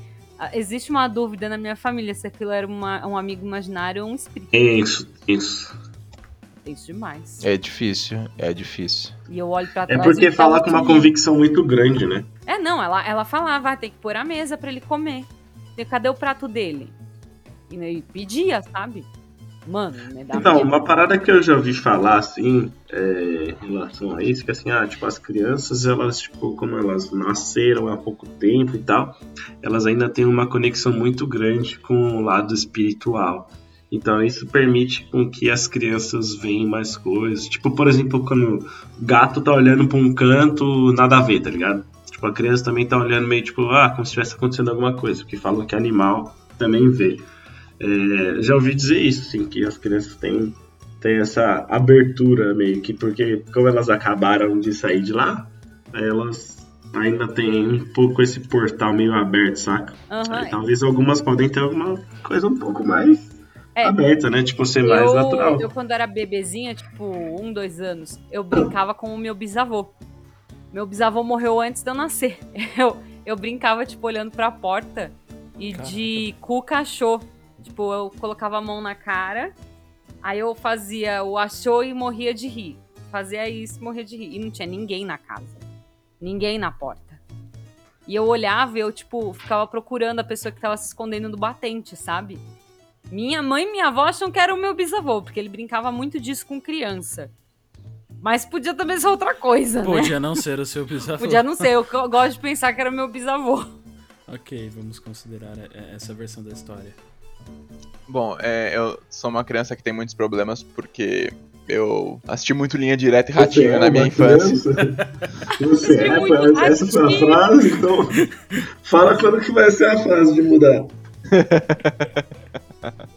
Existe uma dúvida na minha família se aquilo era uma, um amigo imaginário ou um espírito. Isso, isso. Isso demais. É difícil, é difícil. E eu olho pra trás. É porque fala com uma convicção muito grande, né? É, não, ela, ela falava, ah, tem que pôr a mesa para ele comer. E cadê o prato dele? E pedia, sabe? Mano, me dá Então, uma parada que eu já ouvi falar, assim, é, em relação a isso, que assim, ah, tipo, as crianças, elas, tipo, como elas nasceram há pouco tempo e tal, elas ainda têm uma conexão muito grande com o lado espiritual. Então isso permite com que as crianças vejam mais coisas. Tipo, por exemplo, quando o gato tá olhando pra um canto, nada a ver, tá ligado? Tipo, a criança também tá olhando meio tipo, ah, como se estivesse acontecendo alguma coisa, porque falam que animal também vê. É, já ouvi dizer isso, sim, que as crianças têm, têm essa abertura meio que, porque como elas acabaram de sair de lá, elas ainda têm um pouco esse portal meio aberto, saca? Uhum. Aí, talvez algumas podem ter alguma coisa um pouco mais é, aberta, né? Tipo, ser eu, mais natural. Eu, quando era bebezinha, tipo, um, dois anos, eu brincava com o meu bisavô. Meu bisavô morreu antes de eu nascer. Eu, eu brincava, tipo, olhando pra porta e Caraca. de cu cachorro. Tipo, eu colocava a mão na cara, aí eu fazia o achou e morria de rir. Fazia isso morria de rir. E não tinha ninguém na casa. Ninguém na porta. E eu olhava e eu, tipo, ficava procurando a pessoa que tava se escondendo do batente, sabe? Minha mãe e minha avó acham que era o meu bisavô, porque ele brincava muito disso com criança. Mas podia também ser outra coisa, podia né? Podia não ser o seu bisavô. Podia não ser, eu gosto de pensar que era o meu bisavô. Ok, vamos considerar essa versão da história. Bom, é, eu sou uma criança que tem muitos problemas porque eu assisti muito Linha Direta e Ratinho na minha infância. Você é, muito foi- essa foi a frase, então fala quando que vai ser a frase de mudar.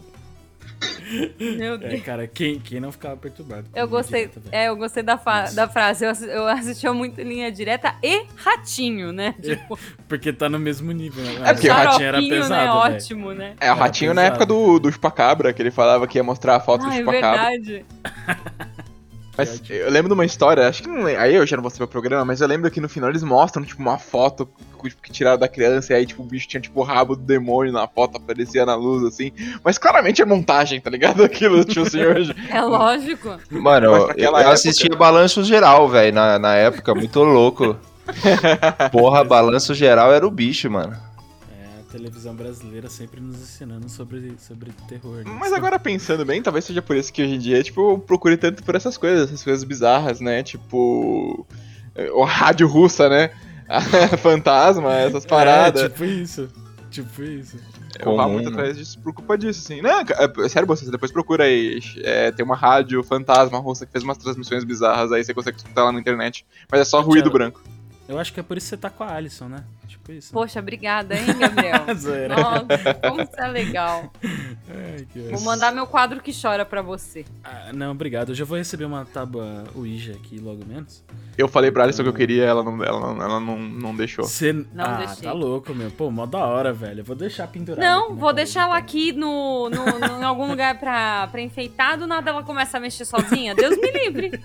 Meu É, Deus. cara, quem, quem não ficava perturbado? Eu gostei, direta, é, eu gostei da, fa- da frase. Eu, eu assistia muito linha direta e ratinho, né? Tipo, Porque tá no mesmo nível, né? É porque o ratinho era xaropinho, pesado, né? Ótimo, né? É, o Ratinho na pesado. época do, do Chupacabra, que ele falava que ia mostrar a foto do Ah, é Chupacabra. verdade. Mas eu lembro de uma história, acho que não lembro, aí eu já não vou saber o programa, mas eu lembro que no final eles mostram, tipo, uma foto tipo, que tiraram da criança, e aí, tipo, o bicho tinha, tipo, o rabo do demônio na foto, aparecia na luz, assim. Mas claramente é montagem, tá ligado? Aquilo, assim, hoje. É lógico. Mano, Mas eu, eu época- assistia Balanço Geral, velho, na, na época, muito louco. Porra, Balanço Geral era o bicho, mano. É, televisão brasileira sempre nos ensinando sobre, sobre terror. né? Mas agora pensando bem, talvez seja por isso que hoje em dia, tipo, eu procure tanto por essas coisas, essas coisas bizarras, né? Tipo. O rádio russa, né? Fantasma, essas paradas. É, tipo isso. Tipo isso. Eu vá muito né? atrás disso por culpa disso, assim. Não, ca- é, sério, você depois procura aí. É, tem uma rádio fantasma russa que fez umas transmissões bizarras, aí você consegue escutar lá na internet. Mas é só ruído branco. Eu acho que é por isso que você tá com a Alison, né? Tipo isso. né? Poxa, obrigada, hein, Gabriel? Nossa, como isso é legal. Ai, que Vou mandar meu quadro que chora pra você. Ah, não, obrigado. Eu já vou receber uma tábua Ouija aqui logo menos. Eu falei pra Alison que eu queria, ela não, ela não, ela não, não deixou. Você... Não ah, deixei. tá louco, meu. Pô, mó da hora, velho. Eu vou deixar pendurado. aqui Não, vou deixar ela então. aqui no, no, no- em algum lugar pra, pra enfeitar. Do nada ela começa a mexer sozinha. Deus me livre.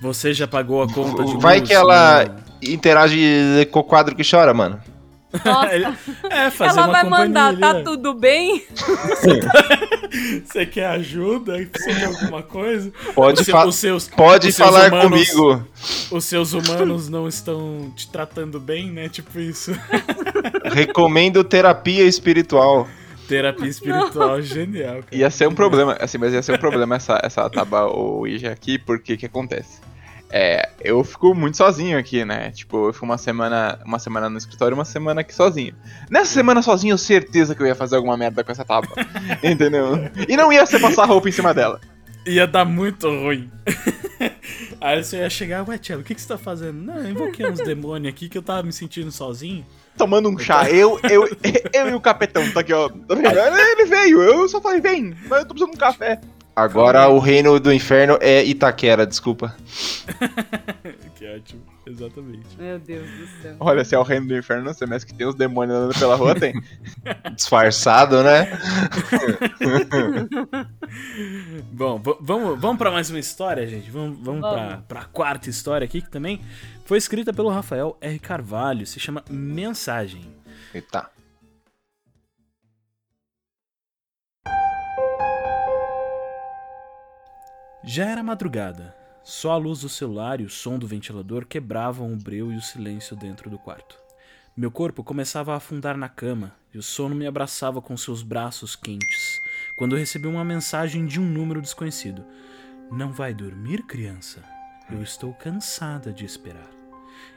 Você já pagou a conta de Vai luz, que ela né? interage com o quadro que chora, mano. É, fazer ela uma vai companhia mandar, ali, tá tudo bem? Você quer ajuda? Você quer alguma coisa? Pode, Os seu- fa- os seus, pode os seus falar humanos- comigo. Os seus humanos não estão te tratando bem, né? Tipo isso. Recomendo terapia espiritual. Terapia espiritual genial, cara. Ia ser um problema, assim, mas ia ser um problema essa, essa taba Ouija aqui, porque o que acontece? É, eu fico muito sozinho aqui, né? Tipo, eu fico uma semana, uma semana no escritório e uma semana aqui sozinho. Nessa semana sozinho, eu certeza que eu ia fazer alguma merda com essa tábua. entendeu? E não ia ser passar roupa em cima dela. Ia dar muito ruim. Aí você ia chegar, ué, Tchelo, o que, que você tá fazendo? Não, eu invoquei uns demônios aqui que eu tava me sentindo sozinho. Tomando um chá. Eu, eu, eu e o capetão, tá aqui, ó. Ele veio, eu só falei, vem, mas eu tô precisando de um café. Agora o reino do inferno é Itaquera, desculpa. que ótimo, exatamente. Meu Deus do céu. Olha, se é o reino do inferno, não sei, mas que tem os demônios andando pela rua, tem. Disfarçado, né? Bom, vamos, vamos pra mais uma história, gente. Vamos, vamos, Vamos. Pra, pra quarta história aqui, que também foi escrita pelo Rafael R. Carvalho. Se chama Mensagem. Eita. Já era madrugada. Só a luz do celular e o som do ventilador quebravam o breu e o silêncio dentro do quarto. Meu corpo começava a afundar na cama e o sono me abraçava com seus braços quentes quando recebi uma mensagem de um número desconhecido. Não vai dormir, criança? Eu estou cansada de esperar.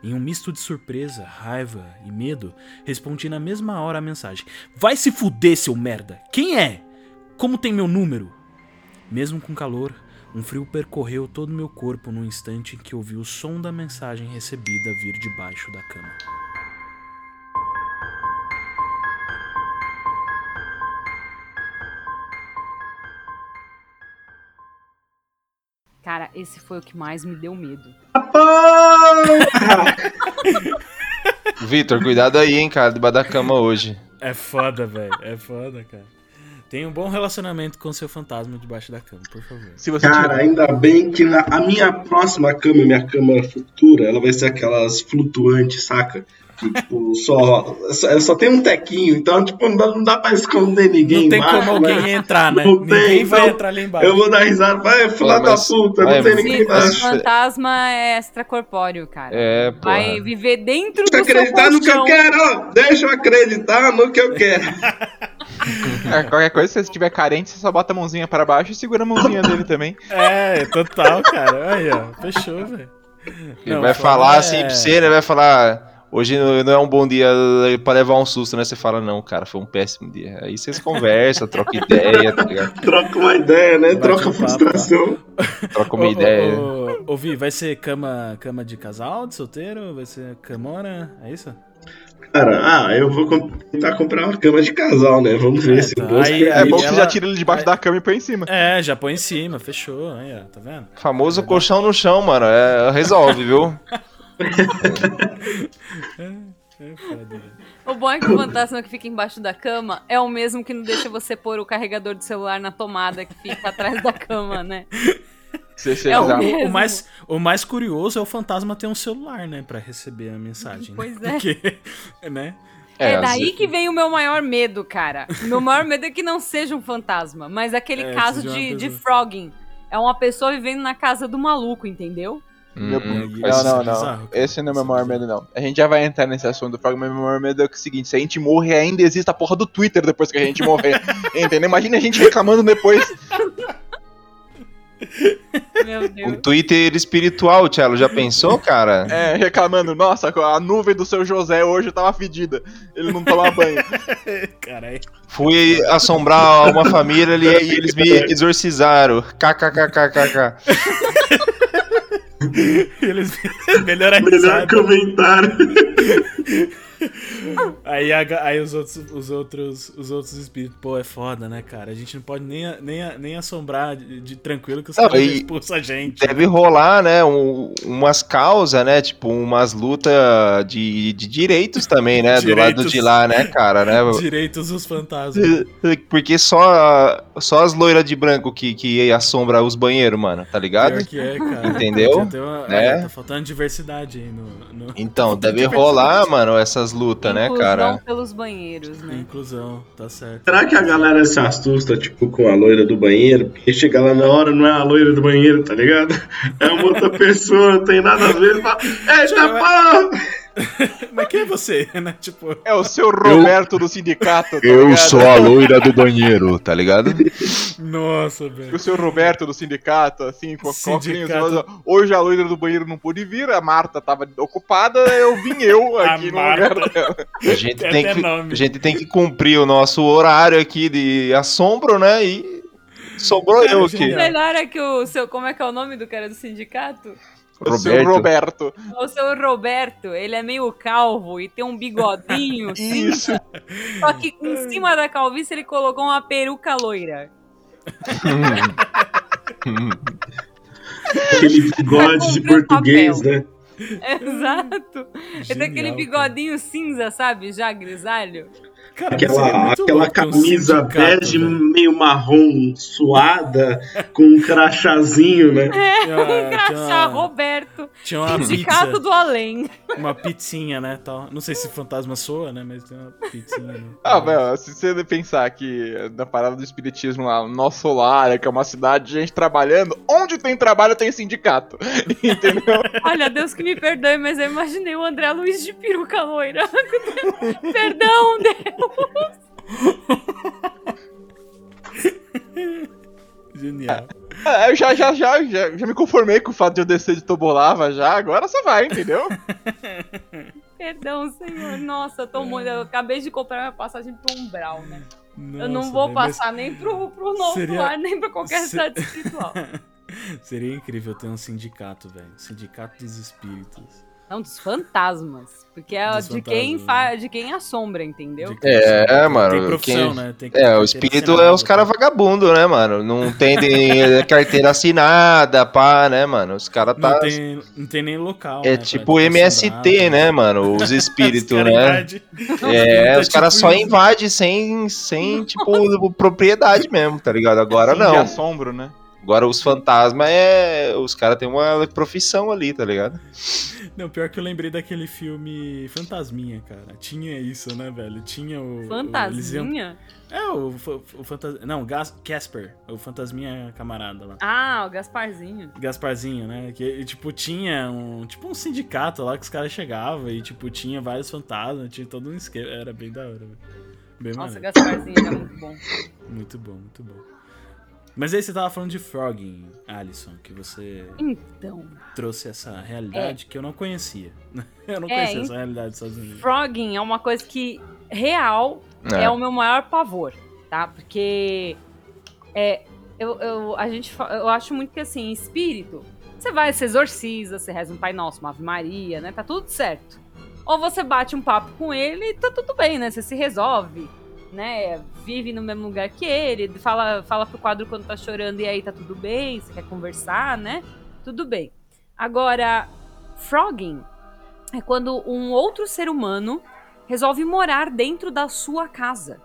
Em um misto de surpresa, raiva e medo, respondi na mesma hora a mensagem: Vai se fuder, seu merda! Quem é? Como tem meu número? Mesmo com calor, um frio percorreu todo meu corpo no instante em que ouvi o som da mensagem recebida vir debaixo da cama. Cara, esse foi o que mais me deu medo. Vitor, cuidado aí, hein, cara, debaixo da cama hoje. É foda, velho. É foda, cara. Tenha um bom relacionamento com seu fantasma debaixo da cama, por favor. Se você Cara, tiver... ainda bem que na, a minha próxima cama, minha cama futura, ela vai ser aquelas flutuantes, saca? Que, tipo, só, só, só tem um tequinho, então, tipo, não dá, não dá pra esconder ninguém Não tem embaixo, como alguém né? entrar, né? Não Ninguém tem, vai então entrar ali embaixo. Eu vou dar risada, vai, filha da puta, vai, não tem ninguém embaixo. fantasma é extracorpóreo, cara. É, pô. Vai viver dentro Deixa eu do seu acreditar no que eu quero, deixa eu acreditar no que eu quero. É, qualquer coisa, se você estiver carente, você só bota a mãozinha para baixo e segura a mãozinha dele também. É, total, cara. Aí, ó. Fechou, velho. Ele Não, vai foda falar é- assim pra você, né? Vai falar. Hoje não é um bom dia pra levar um susto, né? Você fala, não, cara, foi um péssimo dia. Aí vocês conversam, trocam ideia, tá ligado? Troca uma ideia, né? Bate Troca frustração. Troca uma Ô, ideia. Ô, ô, Vi, vai ser cama, cama de casal, de solteiro? Vai ser camona? É isso? Cara, ah, eu vou tentar comprar uma cama de casal, né? Vamos ver É, se tá. o Deus Aí- É bom que ela- você já tira ele debaixo da cama e põe em cima. É, já põe em cima, fechou. Aí, ó, tá vendo? Famoso colchão no chão, mano. É, resolve, viu? É foda, velho. O bom é que o fantasma que fica embaixo da cama é o mesmo que não deixa você pôr o carregador de celular na tomada que fica atrás da cama, né? É o. O mais, o mais curioso é o fantasma ter um celular, né? Pra receber a mensagem. né? Pois é. Porque, né? É, às daí vezes- que vem o meu maior medo, cara. Meu maior medo é que não seja um fantasma, mas aquele É, caso de, de frogging. É uma pessoa vivendo na casa do maluco, entendeu? Meu- Hum, Não, Não, não, é não. Esse não é meu é maior medo, não. A gente já vai entrar nesse assunto do programa, mas meu maior medo é o seguinte: se a gente morrer, ainda existe a porra do Twitter depois que a gente morrer. Entendeu? Imagina a gente reclamando depois. Meu O Deus. Twitter espiritual, Tchelo, já pensou, cara? É, reclamando, nossa, a nuvem do seu José hoje tava fedida. Ele não toma banho. Caralho. Fui assombrar uma família ali e eles me exorcizaram. KKKKKK. Eles melhor comentário. Aí, a- aí os, outros, os, outros, os outros espíritos, pô, é foda, né, cara? A gente não pode nem, nem, nem assombrar de, de tranquilo que os Não, caras expulsam a gente. Deve rolar, né, um- umas causas, né, tipo, umas lutas de, de direitos também, né, do lado Direitos. de lá, né, cara, né? Direitos dos fantasmas. Porque só, só as loiras de branco que, que assombra os banheiros, mano, tá ligado? Pior que é, cara. Entendeu? Uma- Né? olha, Tá faltando diversidade aí no. no- Então, deve rolar, mano, essas lutas, né, Inclusão cara? pelos banheiros, né? Inclusão, tá certo. Será que a galera se assusta, tipo, com a loira do banheiro? Porque chega lá na hora, não é a loira do banheiro, tá ligado? É uma outra pessoa, não tem nada a ver. Fala, Eita, porra! Mas quem é você, né? Tipo, É o seu Roberto do sindicato. tá ligado? a loira do banheiro, tá ligado? nossa, velho. O seu Roberto do sindicato, assim, com a Sindicato. coquinha, Hoje a loira do banheiro não pôde vir, a Marta tava ocupada, eu vim eu A aqui no Marta. lugar dela. A gente, Tem que, nome. a gente tem que cumprir o nosso horário aqui de assombro, né? E sobrou eu aqui. genial. Melhor é que o seu. Como é que é o nome do cara do sindicato? O seu Roberto. O seu Roberto, ele é meio calvo e tem um bigodinho Isso. cinza. Só que em cima da calvície ele colocou uma peruca loira. Aquele bigode de português, papel. né? Exato. Ele tem aquele Genial, bigodinho cinza, sabe? Já grisalho. Cara, Aquela, muito aquela louco um camisa bege meio marrom, suada, com um crachazinho, né? Tinha uma- tinha Crachá, Roberto. Tinha uma Sindicato pizza, do além. uma pizzinha, né, tal. Não sei se fantasma soa, né, mas tem uma pizzinha. Né? Ah, velho, se você pensar que na parada do espiritismo lá, no nosso lar, que é uma cidade de gente trabalhando, onde tem trabalho tem sindicato. Entendeu? Olha, Deus que me perdoe, mas eu imaginei o André Luiz de peruca loira. Perdão, Deus. Genial. É, eu já, já, já, já, já me conformei com o fato de eu descer de Tobolava já, agora você vai, entendeu? Perdão, senhor. Nossa, eu tô muito. Eu acabei de comprar minha passagem pro Umbral, né? eu não Nossa, vou mas passar nem pro, pro novo seria- lar, nem pra qualquer se- cidade espiritual. Seria incrível ter um sindicato, velho. Sindicato dos espíritos. Não, dos fantasmas. Porque é Dos de quem, fantasmas, fa... de quem assombra, entendeu? De- É, tem mano, profissão, quem- né? Tem que É, o espírito é os caras tá? vagabundo, né, mano? Não tem de- carteira assinada, pá, né, mano? Os caras tá. Não tem, não tem nem local. É né, tipo MST, né, mano? Os Os espíritos, né? invade. É, É os caras tipo só invadem sem, sem, tipo, propriedade mesmo, tá ligado? Agora De não. assombro, né? Agora os fantasmas é. Os caras têm uma profissão ali, tá ligado? Não, pior que eu lembrei daquele filme Fantasminha, cara. Tinha isso, né, velho? Tinha o. o- Fantasminha? É, o, o fantasma. Não, Gas- Casper, o fantasminha camarada lá. Ah, o Gasparzinho. Gasparzinho, né? Que, tipo, tinha um. Tipo um sindicato lá que os caras chegavam e, tipo, tinha vários fantasmas, tinha todo um esquema. Era bem da hora, velho. Bem Nossa, maneiro. Gasparzinho era muito bom. Muito bom, muito bom. Mas aí você tava falando de Frogging, Alisson, que você Então, trouxe essa realidade que eu não conhecia. Eu não É, conhecia essa realidade dos Estados Unidos. frogging é uma coisa que real é, É. o meu maior pavor, tá? Porque é, eu, eu, a gente, eu acho muito que assim, espírito, você vai, se exorciza, você reza um Pai Nosso, uma Ave Maria, né? Tá tudo certo. Ou você bate um papo com ele e tá tudo bem, né? Você se resolve, né? Vive no mesmo lugar que ele, fala, fala pro quadro quando tá chorando e aí tá tudo bem, você quer conversar, né? Tudo bem. Agora, frogging é quando um outro ser humano resolve morar dentro da sua casa.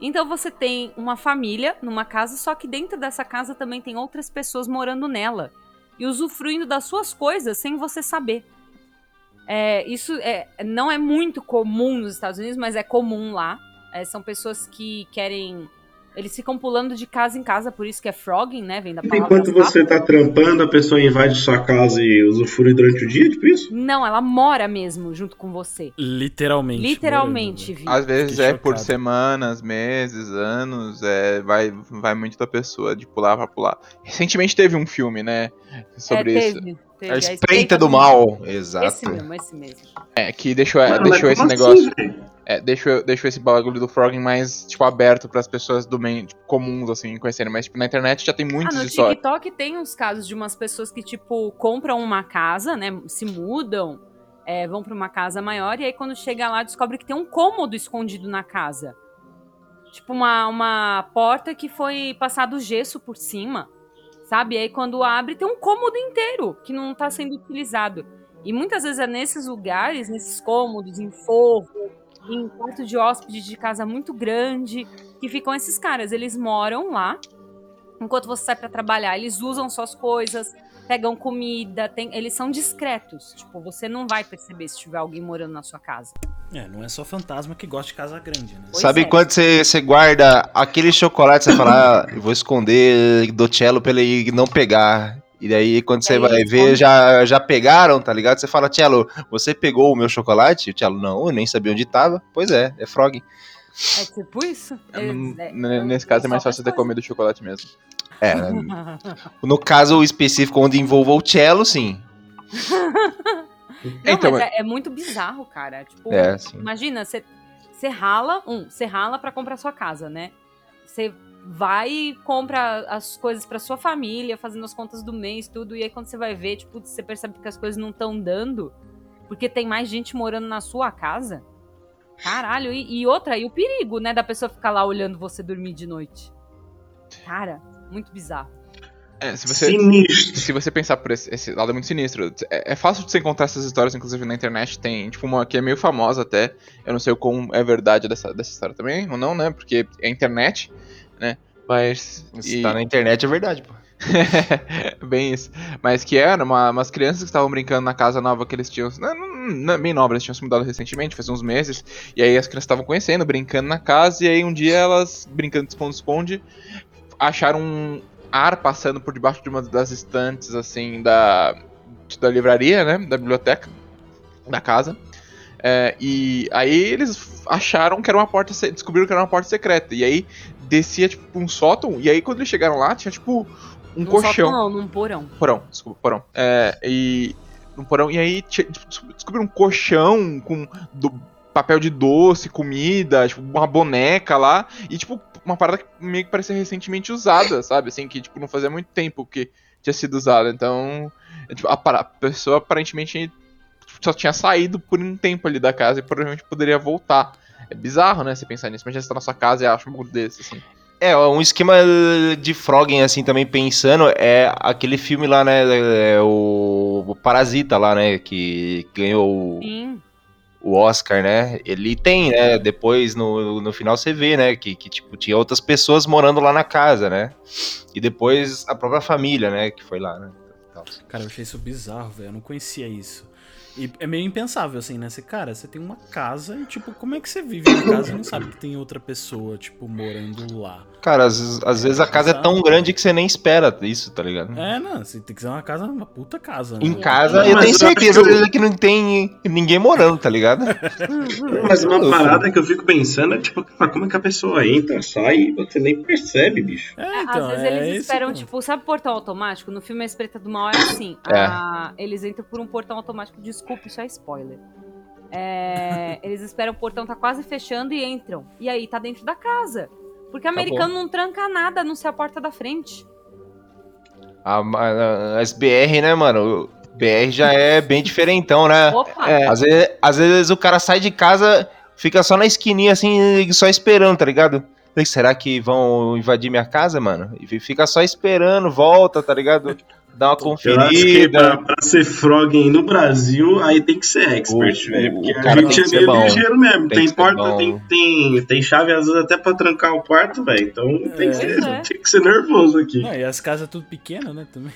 Então você tem uma família numa casa, só que dentro dessa casa também tem outras pessoas morando nela e usufruindo das suas coisas sem você saber. É, isso é, não é muito comum nos Estados Unidos, mas é comum lá. É, são pessoas que querem. Eles ficam pulando de casa em casa, por isso que é frogging, né? Vem da palavra. Enquanto você tá trampando, a pessoa invade sua casa e usufrui durante o dia, tipo isso? Não, ela mora mesmo junto com você. Literalmente. Literalmente, morando. Vi. Às vezes Fiquei é por semanas, meses, anos, é, vai, vai muito da pessoa de pular pra pular. Recentemente teve um filme, né? Sobre é, isso. teve, teve. A espreita do mal. Exato. Esse mesmo, esse mesmo. É, que deixou, Mano, deixou esse como negócio. assim? É, deixou, deixou esse bagulho do frogging mais, tipo, aberto pras pessoas do main, tipo, comuns, assim, conhecerem. Mas, tipo, na internet já tem Ah, muitas no histórias. TikTok tem uns casos de umas pessoas que, tipo, compram uma casa, né? Se mudam, é, vão pra uma casa maior, e aí quando chega lá, descobre que tem um cômodo escondido na casa. Tipo, uma, uma porta que foi passado gesso por cima, sabe? E aí quando abre, tem um cômodo inteiro que não tá sendo utilizado. E muitas vezes é nesses lugares, nesses cômodos, em forro, em quarto de hóspede de casa muito grande, que ficam esses caras. Eles moram lá, enquanto você sai pra trabalhar, eles usam suas coisas, pegam comida, tem- eles são discretos. Tipo, você não vai perceber se tiver alguém morando na sua casa. É, não é só fantasma que gosta de casa grande, né? Pois Sabe é. quando você, você guarda aquele chocolate, você fala, ah, eu vou esconder do cello pra ele não pegar. E daí, quando você vai ver, já, já pegaram, tá ligado? Você fala, Cello, você pegou o meu chocolate? O Cello, não, eu nem sabia onde tava. Pois é, é frog. É tipo isso? É- é- n- Nesse caso é mais fácil ter comido chocolate mesmo. É, no caso específico onde envolva o cello, sim. Não, Então, mas é, é muito bizarro, cara. Tipo, É, imagina, você você rala, um, você rala pra comprar sua casa, né? Você vai e compra as coisas pra sua família, fazendo as contas do mês, tudo, e aí quando você vai ver, tipo, você percebe que as coisas não estão dando, porque tem mais gente morando na sua casa. Caralho, e, e outra, e o perigo, né, da pessoa ficar lá olhando você dormir de noite. Cara, muito bizarro. É, se você, Sinistro. se você pensar por esse, esse lado é muito sinistro. É, é fácil de você encontrar essas histórias, inclusive na internet. Tem, tipo, uma que é meio famosa até. Eu não sei o como é verdade dessa, dessa história também, ou não, né? Porque é internet, né? Mas. Se e- tá na internet é verdade, pô. Bem isso. Mas que era uma, umas crianças que estavam brincando na casa nova que eles tinham. Não, não, bem nova, eles tinham se mudado recentemente, faz uns meses. E aí as crianças estavam conhecendo, brincando na casa. E aí um dia elas, brincando de esconde-esconde, acharam um ar passando por debaixo de uma das estantes, assim, da, da livraria, né? Da biblioteca da casa. É, e aí eles acharam que era uma porta. Descobriram que era uma porta secreta. E aí descia, tipo, um sótão. E aí quando eles chegaram lá, tinha, tipo, um Num colchão. sótão não, num porão. Porão, desculpa, porão. É, e. No porão, e aí tinha- descobriram um colchão com do- papel de doce, comida, tipo, uma boneca lá. E, tipo, uma parada que meio que parecia recentemente usada, sabe? Assim, que, tipo, não fazia muito tempo que tinha sido usada. Então, é, tipo, a, a pessoa aparentemente só tinha saído por um tempo ali da casa e provavelmente poderia voltar. É bizarro, né? Você pensar nisso. Imagina você tá na sua casa e acha um bagulho desse, assim. É, um esquema de Froggen, assim, também pensando, é aquele filme lá, né, é o, o Parasita lá, né, que ganhou o, Sim. o Oscar, né, ele tem, né, depois no, no final você vê, né, que, que, tipo, tinha outras pessoas morando lá na casa, né, e depois a própria família, né, que foi lá, né, tal. Cara, eu achei isso bizarro, velho. Eu não conhecia isso. E é meio impensável, assim, né? Você, cara, você tem uma casa e, tipo, como é que você vive na casa e não sabe que tem outra pessoa, tipo, morando lá? Cara, às, vezes- às vezes a casa é tão grande que você nem espera isso, tá ligado? É, não, você tem que ser uma casa, uma puta casa, né? Em casa, eu tenho certeza que eu- que não tem ninguém morando, tá ligado? Mas uma parada que eu fico pensando é tipo, como é que a pessoa entra, sai e você nem percebe, bicho. É, Às vezes é eles esperam, tipo, sabe portão automático? No filme A Espreita do Mal é assim. É. a- eles entram por um portão automático. Desculpa, isso é spoiler. É, eles esperam o portão tá quase fechando e entram. E aí tá dentro da casa. Porque americano não tranca nada, a não ser a porta da frente. A, a- as BR, né, mano? O BR já é bem diferentão, né? Opa! É. Às vezes, às vezes o cara sai de casa, fica só na esquininha, assim, só esperando, tá ligado? Será que vão invadir minha casa, mano? E fica só esperando, volta, tá ligado? Dá uma que pra, conferida. pra ser frog no Brasil, aí tem que ser expert, O- velho. o Porque cara a tem gente que é ser meio bom. ligeiro mesmo. Tem Tem, porta, tem, tem, tem chave, às vezes, até pra trancar o quarto, velho. Então tem, que ser, é. tem que ser nervoso aqui. Não, e as casas tudo pequenas, né, também.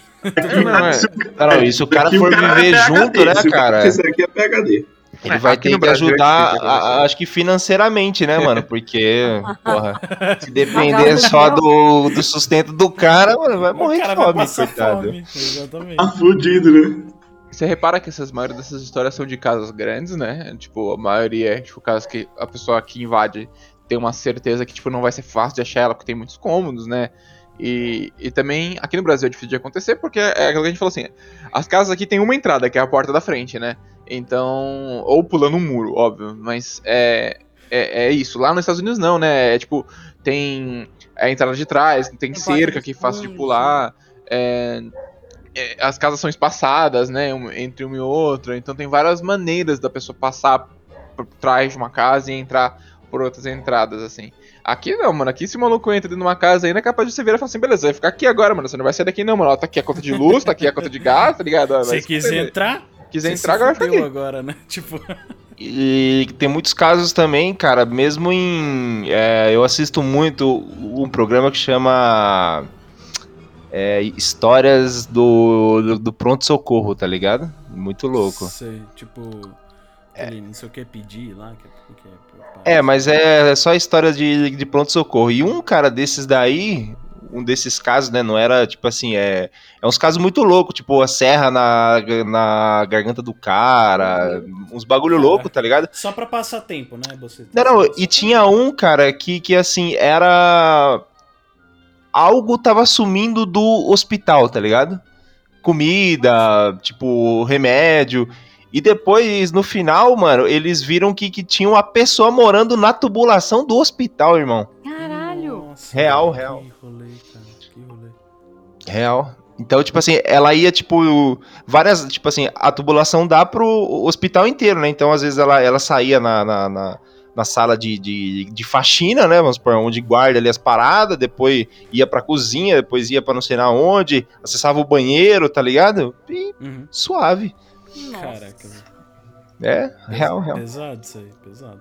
Não, é- não, e se o cara for viver é junto, né, cara? Esse aqui é PHD. Ele É, vai ter que Brasil ajudar, a- acho que financeiramente, né, mano? Porque, porra, se depender só do, do sustento do cara, mano, vai morrer de fome, coitado. fome. Exatamente. Tá fudido, né? Você repara que essas maioria dessas histórias são de casas grandes, né? Tipo, a maioria é tipo casas que a pessoa que invade tem uma certeza que tipo não vai ser fácil de achar ela porque tem muitos cômodos, né? E, e também aqui no Brasil é difícil de acontecer porque é aquilo que a gente falou assim: as casas aqui tem uma entrada que é a porta da frente, né? Então, ou pulando um muro, óbvio, mas é é, é isso. Lá nos Estados Unidos não, né? É tipo tem a entrada de trás, tem, Tem cerca que é fácil de pular. é, é, as casas são espaçadas, né, um- entre uma e outra, então tem várias maneiras da pessoa passar por trás de uma casa e entrar por outras entradas, assim. Aqui não, mano, aqui se o maluco entra dentro de uma casa ainda é capaz de você virar e falar assim, beleza, vai ficar aqui agora, mano, você não vai sair daqui não, mano, ó, tá aqui a conta de luz, tá aqui a conta de gás, tá ligado? Ó, quiser fuder, entrar, quiser você entrar, agora fica aqui. agora, né? Tipo, E tem muitos casos também, cara, mesmo em. é, eu assisto muito um programa que chama. é, Histórias do, do, do Pronto-Socorro, tá ligado? Muito louco. Sei, tipo, aquele não sei o que pedir lá, que, que É, mas é só história de, de pronto-socorro. E um cara desses daí, um desses casos, né, não era tipo assim, é, é uns casos muito loucos, tipo a serra na, na garganta do cara, uns bagulho Caraca. louco, tá ligado? Só pra passar tempo, né? Você Não, não, e tinha um, cara, que, que assim, era. Algo tava sumindo do hospital, tá ligado? Comida, tipo, remédio. E depois, no final, mano, eles viram que, que tinha uma pessoa morando na tubulação do hospital, irmão. Caralho! Nossa, Real, que real. rolê, cara, que rolê. Real. Então, tipo assim, ela ia, tipo, várias. Tipo assim, a tubulação dá pro hospital inteiro, né? Então, às vezes, ela, ela saía na, na, na, na sala de, de, de faxina, né? Vamos supor, onde guarda ali as paradas, depois ia pra cozinha, depois ia pra não sei na onde, acessava o banheiro, tá ligado? E Uhum. suave. Nossa. Caraca. É, real, real. Pesado isso aí, pesado.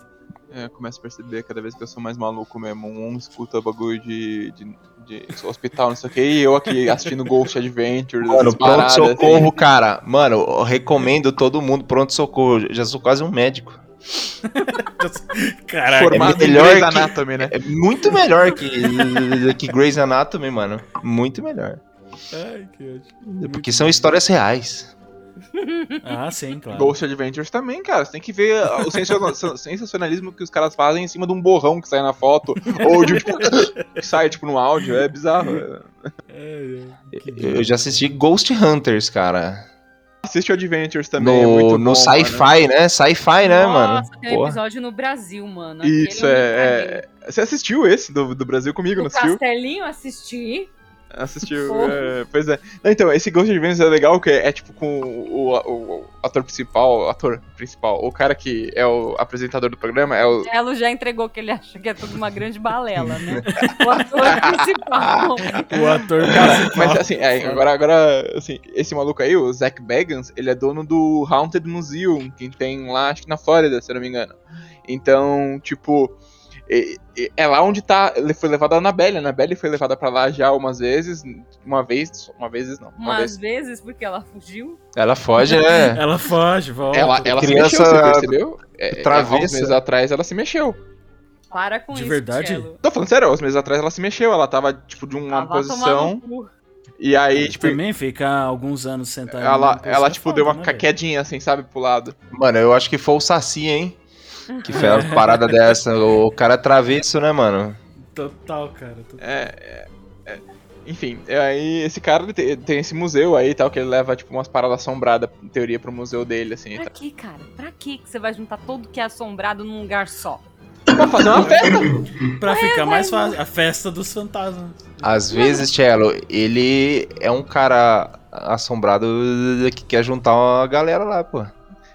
É, eu começo a perceber cada vez que eu sou mais maluco mesmo. Um escuta bagulho de, de, de hospital, não sei o que, e eu aqui assistindo Ghost Adventures, Mano, pronto-socorro, cara. Mano, eu recomendo todo mundo pronto-socorro. Já sou quase um médico. Caraca, Formado é melhor Grey's que- Anatomy, né? É muito melhor que, que Grey's Anatomy, mano. Muito melhor. Ai, que ótimo. Porque são histórias reais. Ah, sim, claro. Ghost Adventures também, cara. Você tem que ver o sensaciona- sensacionalismo que os caras fazem em cima de um borrão que sai na foto, ou de um tipo, que sai tipo no áudio. É bizarro. é. É, Eu já assisti Ghost Hunters, cara. Assiste o Adventures também, é muito No, bom. no sci-fi, né? Sci-fi, né, mano? Nossa, tem um Porra. episódio no Brasil, mano. Isso, é, é. Você assistiu esse do, do Brasil comigo, O não assistiu? Castelinho assisti. Assistiu, é, pois é. Não, Então, esse Ghost Adventures é legal, que é, é, tipo com o, o- o ator principal, o ator principal, o cara que é o apresentador do programa, é o... Elo já entregou que ele acha que é tudo uma grande balela, né? O ator principal. O ator Cara, principal. mas assim, é, agora, agora, assim, esse maluco aí, o Zach Bagans, ele é dono do Haunted Museum, que tem lá, acho que na Flórida, se eu não me engano. Então, tipo, É lá onde tá. Ele foi levado a Annabelle. A Annabelle foi levada pra lá já umas vezes. Uma vez. Uma vez não. Uma Umas vez. vezes, porque ela fugiu. Ela foge, né? Ela foge, volta. Ela, ela se Criança mexeu, você percebeu? É, travessa. Alguns meses atrás ela se mexeu. Para com De isso, verdade? Cello. Tô falando sério, uns meses atrás ela se mexeu. Ela tava, tipo, de uma tomar posição. E aí, tipo. Também fica alguns anos sentado. Ela, ela é tipo, foda, deu uma né, velho? quedinha assim, sabe, pro lado. Mano, eu acho que foi o Saci, hein? Que fez uma parada dessa. O cara é travesso, né, mano? Total, cara. total. É, é, é. Enfim, aí esse cara ele tem, tem esse museu aí e tal, que ele leva, tipo, umas paradas assombradas, em teoria, pro museu dele, assim. e Pra que, cara? Pra que que você vai juntar tudo que é assombrado num lugar só? Pra fazer uma festa! Pra ficar mais fácil. A festa dos fantasmas. Às vezes, Cello, ele é um cara assombrado que quer juntar uma galera lá, pô.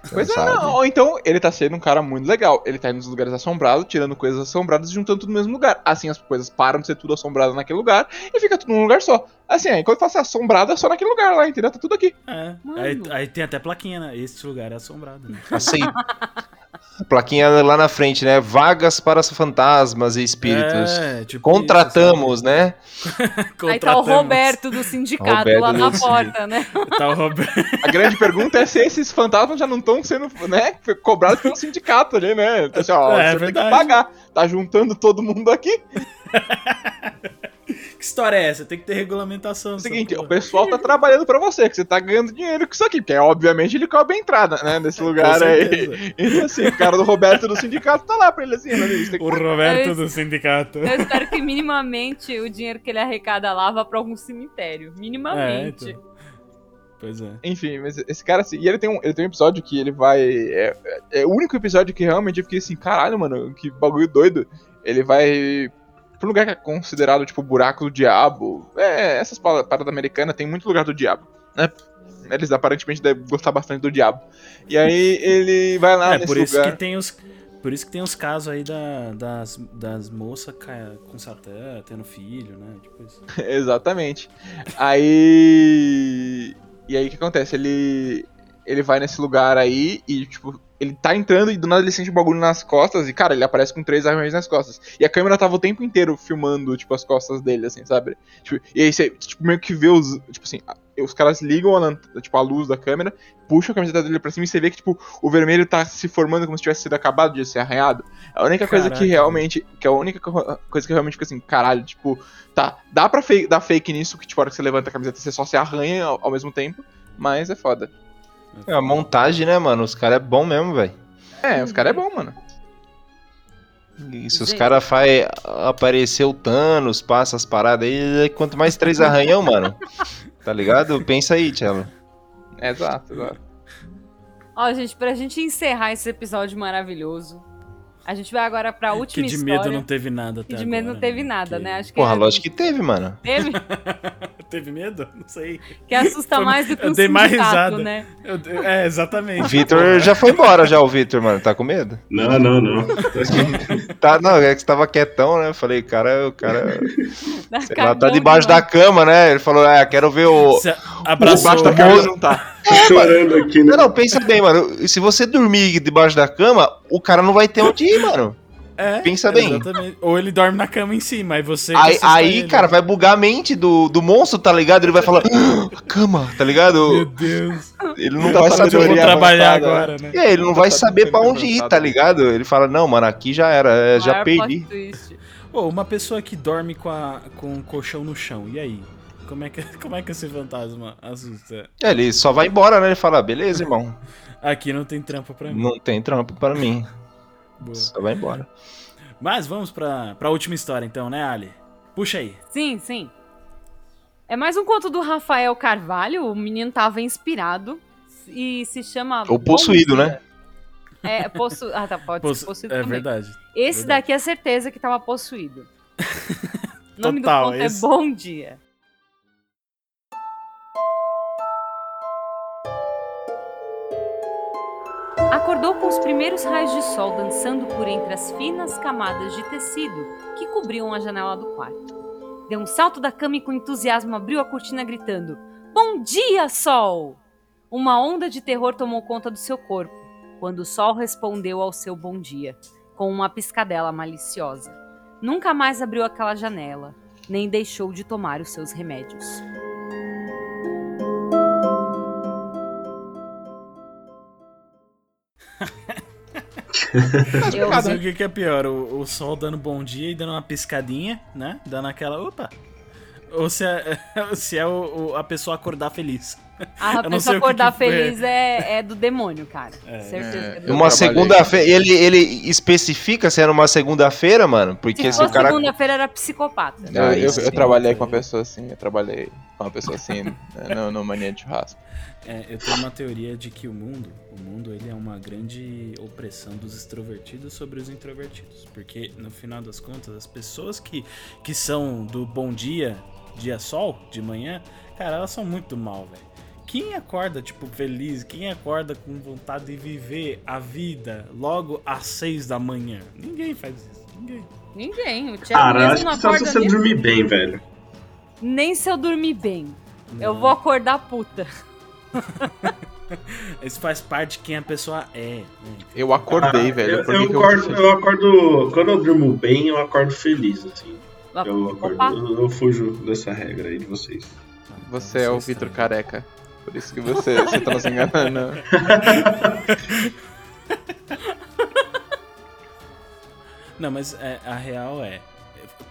Pois é, não. Ou então, ele tá sendo um cara muito legal. Ele tá indo nos lugares assombrados, tirando coisas assombradas e juntando tudo no mesmo lugar. Assim as coisas param de ser tudo assombrado naquele lugar e fica tudo num lugar só. Assim, aí quando fala assim, assombrado é só naquele lugar lá, entendeu? Tá tudo aqui. É. Mano. Aí, aí tem até plaquinha, né? Este lugar é assombrado. Né? Assim, plaquinha lá na frente, né? Vagas para fantasmas e espíritos. É, tipo Contratamos, né? isso, sabe? Aí tá o Contratamos. Roberto do sindicato Roberto lá na porta, né? Tá o Roberto. A grande pergunta é se esses fantasmas já não estão sendo, né, cobrados pelo sindicato ali, né? Então, assim, ó, É, você tem verdade. que pagar. Tá juntando todo mundo aqui. Que história é essa? Tem que ter regulamentação. É o seguinte, porra. o pessoal tá trabalhando pra você, que você tá ganhando dinheiro com isso aqui, porque obviamente ele cobra a entrada, né, nesse lugar aí. certeza. Então assim, o cara do Roberto do sindicato tá lá pra ele assim, né, O Roberto É do sindicato. Eu espero que minimamente o dinheiro que ele arrecada lá vá pra algum cemitério. É, Minimamente. então. Pois é. Enfim, mas esse cara assim, e ele tem um, ele tem um episódio que ele vai. É, é- é o único episódio que realmente eu fiquei assim, caralho, mano, que bagulho doido. Ele vai pra um lugar que é considerado, tipo, buraco do diabo. É, essas pa- paradas americanas tem muito lugar do diabo, né? Eles aparentemente devem gostar bastante do diabo. E aí ele vai lá é, nesse por isso lugar. que tem os. Por isso que tem os casos aí da- das, das moças com Satã, tendo filho, né? Tipo isso. Exatamente. Aí. E aí o que acontece? Ele. Ele vai nesse lugar aí e, tipo, ele tá entrando e do nada ele sente um bagulho nas costas e, cara, ele aparece com três armas nas costas. E a câmera tava o tempo inteiro filmando, tipo, as costas dele, assim, sabe? Tipo, e aí você, tipo, meio que vê os. Tipo assim, os caras ligam a, tipo, a luz da câmera, puxam a camiseta dele pra cima e você vê que, tipo, o vermelho tá se formando como se tivesse sido acabado de ser arranhado. A única coisa que realmente. Que é a única co- coisa que realmente fica assim, caralho, tipo, tá, dá pra fake, dar fake nisso, que tipo, a hora que você levanta a camiseta você só se arranha ao, ao mesmo tempo, mas é foda. É a montagem, né, mano? Os caras é bom mesmo, velho. É, os caras é bom, mano. E se os caras faz aparecer o Thanos, passa as paradas aí, quanto mais três arranhão, mano. Tá ligado? Pensa aí, Tchelo. É, exato, exato. Ó, gente, pra gente encerrar esse episódio maravilhoso, a gente vai agora pra Que última de história. medo não teve nada até que de medo agora, não teve né? nada, Que- né? Acho que Porra, é- lógico que teve, mano. teve, Teve medo? Não sei. que assusta Foi- mais do que eu um dei mais risada. né? Eu- é, exatamente. O Vitor já foi embora, já, o Vitor, mano. Tá com medo? Não, não, não. Tá, não, é que você tava quietão, né? Eu falei, cara, o cara. Da lá, tá cagão debaixo da demais. cama, né? Ele falou, é, quero ver o. Abraçou Debaixo da o cama não tá. Chorando aqui, né? Não, não, pensa bem, mano. Se você dormir debaixo da cama, o cara não vai ter onde ir, mano. É, Pensa bem. Exatamente. Ou ele dorme na cama em cima, aí você. Aí, aí cara, vai bugar a mente do, do monstro, tá ligado? Ele vai falar, "Ah, cama, tá Meu ligado? Deus. Ele não Tá vai saber Teoria trabalhar avançada. agora, né? É, ele não vai saber pra onde ir, tá ligado? Ele fala, não, mano, aqui já era, é, já perdi. Pô, uma pessoa que dorme com, a, com o colchão no chão, e aí? Como é que, como é que esse fantasma assusta? É, ele só vai embora, né? Ele fala, beleza, irmão, Aqui não tem trampo pra mim. não tem trampo pra mim. Boa. Só vai embora. Mas vamos pra, pra última história então, né, Ali? Puxa aí. Sim, sim. É mais um conto do Rafael Carvalho. O menino tava inspirado e se chama. Ou possuído, né? É, possu... Ah, tá, pode ser possuído é também. verdade. Esse verdade. daqui é certeza que tava possuído. o nome Total, do conto esse- é Bom Dia. Acordou com os primeiros raios de sol dançando por entre as finas camadas de tecido que cobriam a janela do quarto. Deu um salto da cama e com entusiasmo abriu a cortina gritando: Bom dia, sol! Uma onda de terror tomou conta do seu corpo quando o sol respondeu ao seu bom dia. com uma piscadela maliciosa. Nunca mais abriu aquela janela, nem deixou de tomar os seus remédios. Eu não sei o que, que é pior, o, o, sol dando bom dia e dando uma piscadinha, né? Dando aquela. Opa! Ou se é, se é o, o, a pessoa acordar feliz. Ah, a pessoa acordar que que feliz é, é, do demônio, cara. É, Certeza. É. Uma segunda-feira. Ele, ele especifica se era uma segunda-feira, mano? Porque se, se o cara. segunda-feira era psicopata. Ah, eu, eu, eu, trabalhei com uma pessoa assim, eu trabalhei com uma pessoa assim né, no, no Mania de Churrasco. É, eu tenho uma teoria de que o mundo, o mundo ele é uma grande opressão dos extrovertidos sobre os introvertidos, porque no final das contas as pessoas que, que são do bom dia, dia sol, de manhã, cara, elas são muito mal, velho. Quem acorda, tipo, feliz? Quem acorda com vontade de viver a vida logo às seis da manhã? Ninguém faz isso. Ninguém. Ninguém. O Cara, acho que só se você dormir bem, velho. Nem se eu dormir bem. Não. Eu vou acordar puta. Isso faz parte de quem a pessoa é. Né? Eu acordei, ah, velho. Eu, eu, acordo, eu, eu, acordo. Quando eu durmo bem, eu acordo feliz, assim. Eu, acordo, eu, fujo dessa regra aí de vocês. Você é o Vitor Careca. Por isso que você, você tá nos enganando. Não, mas é, a real é.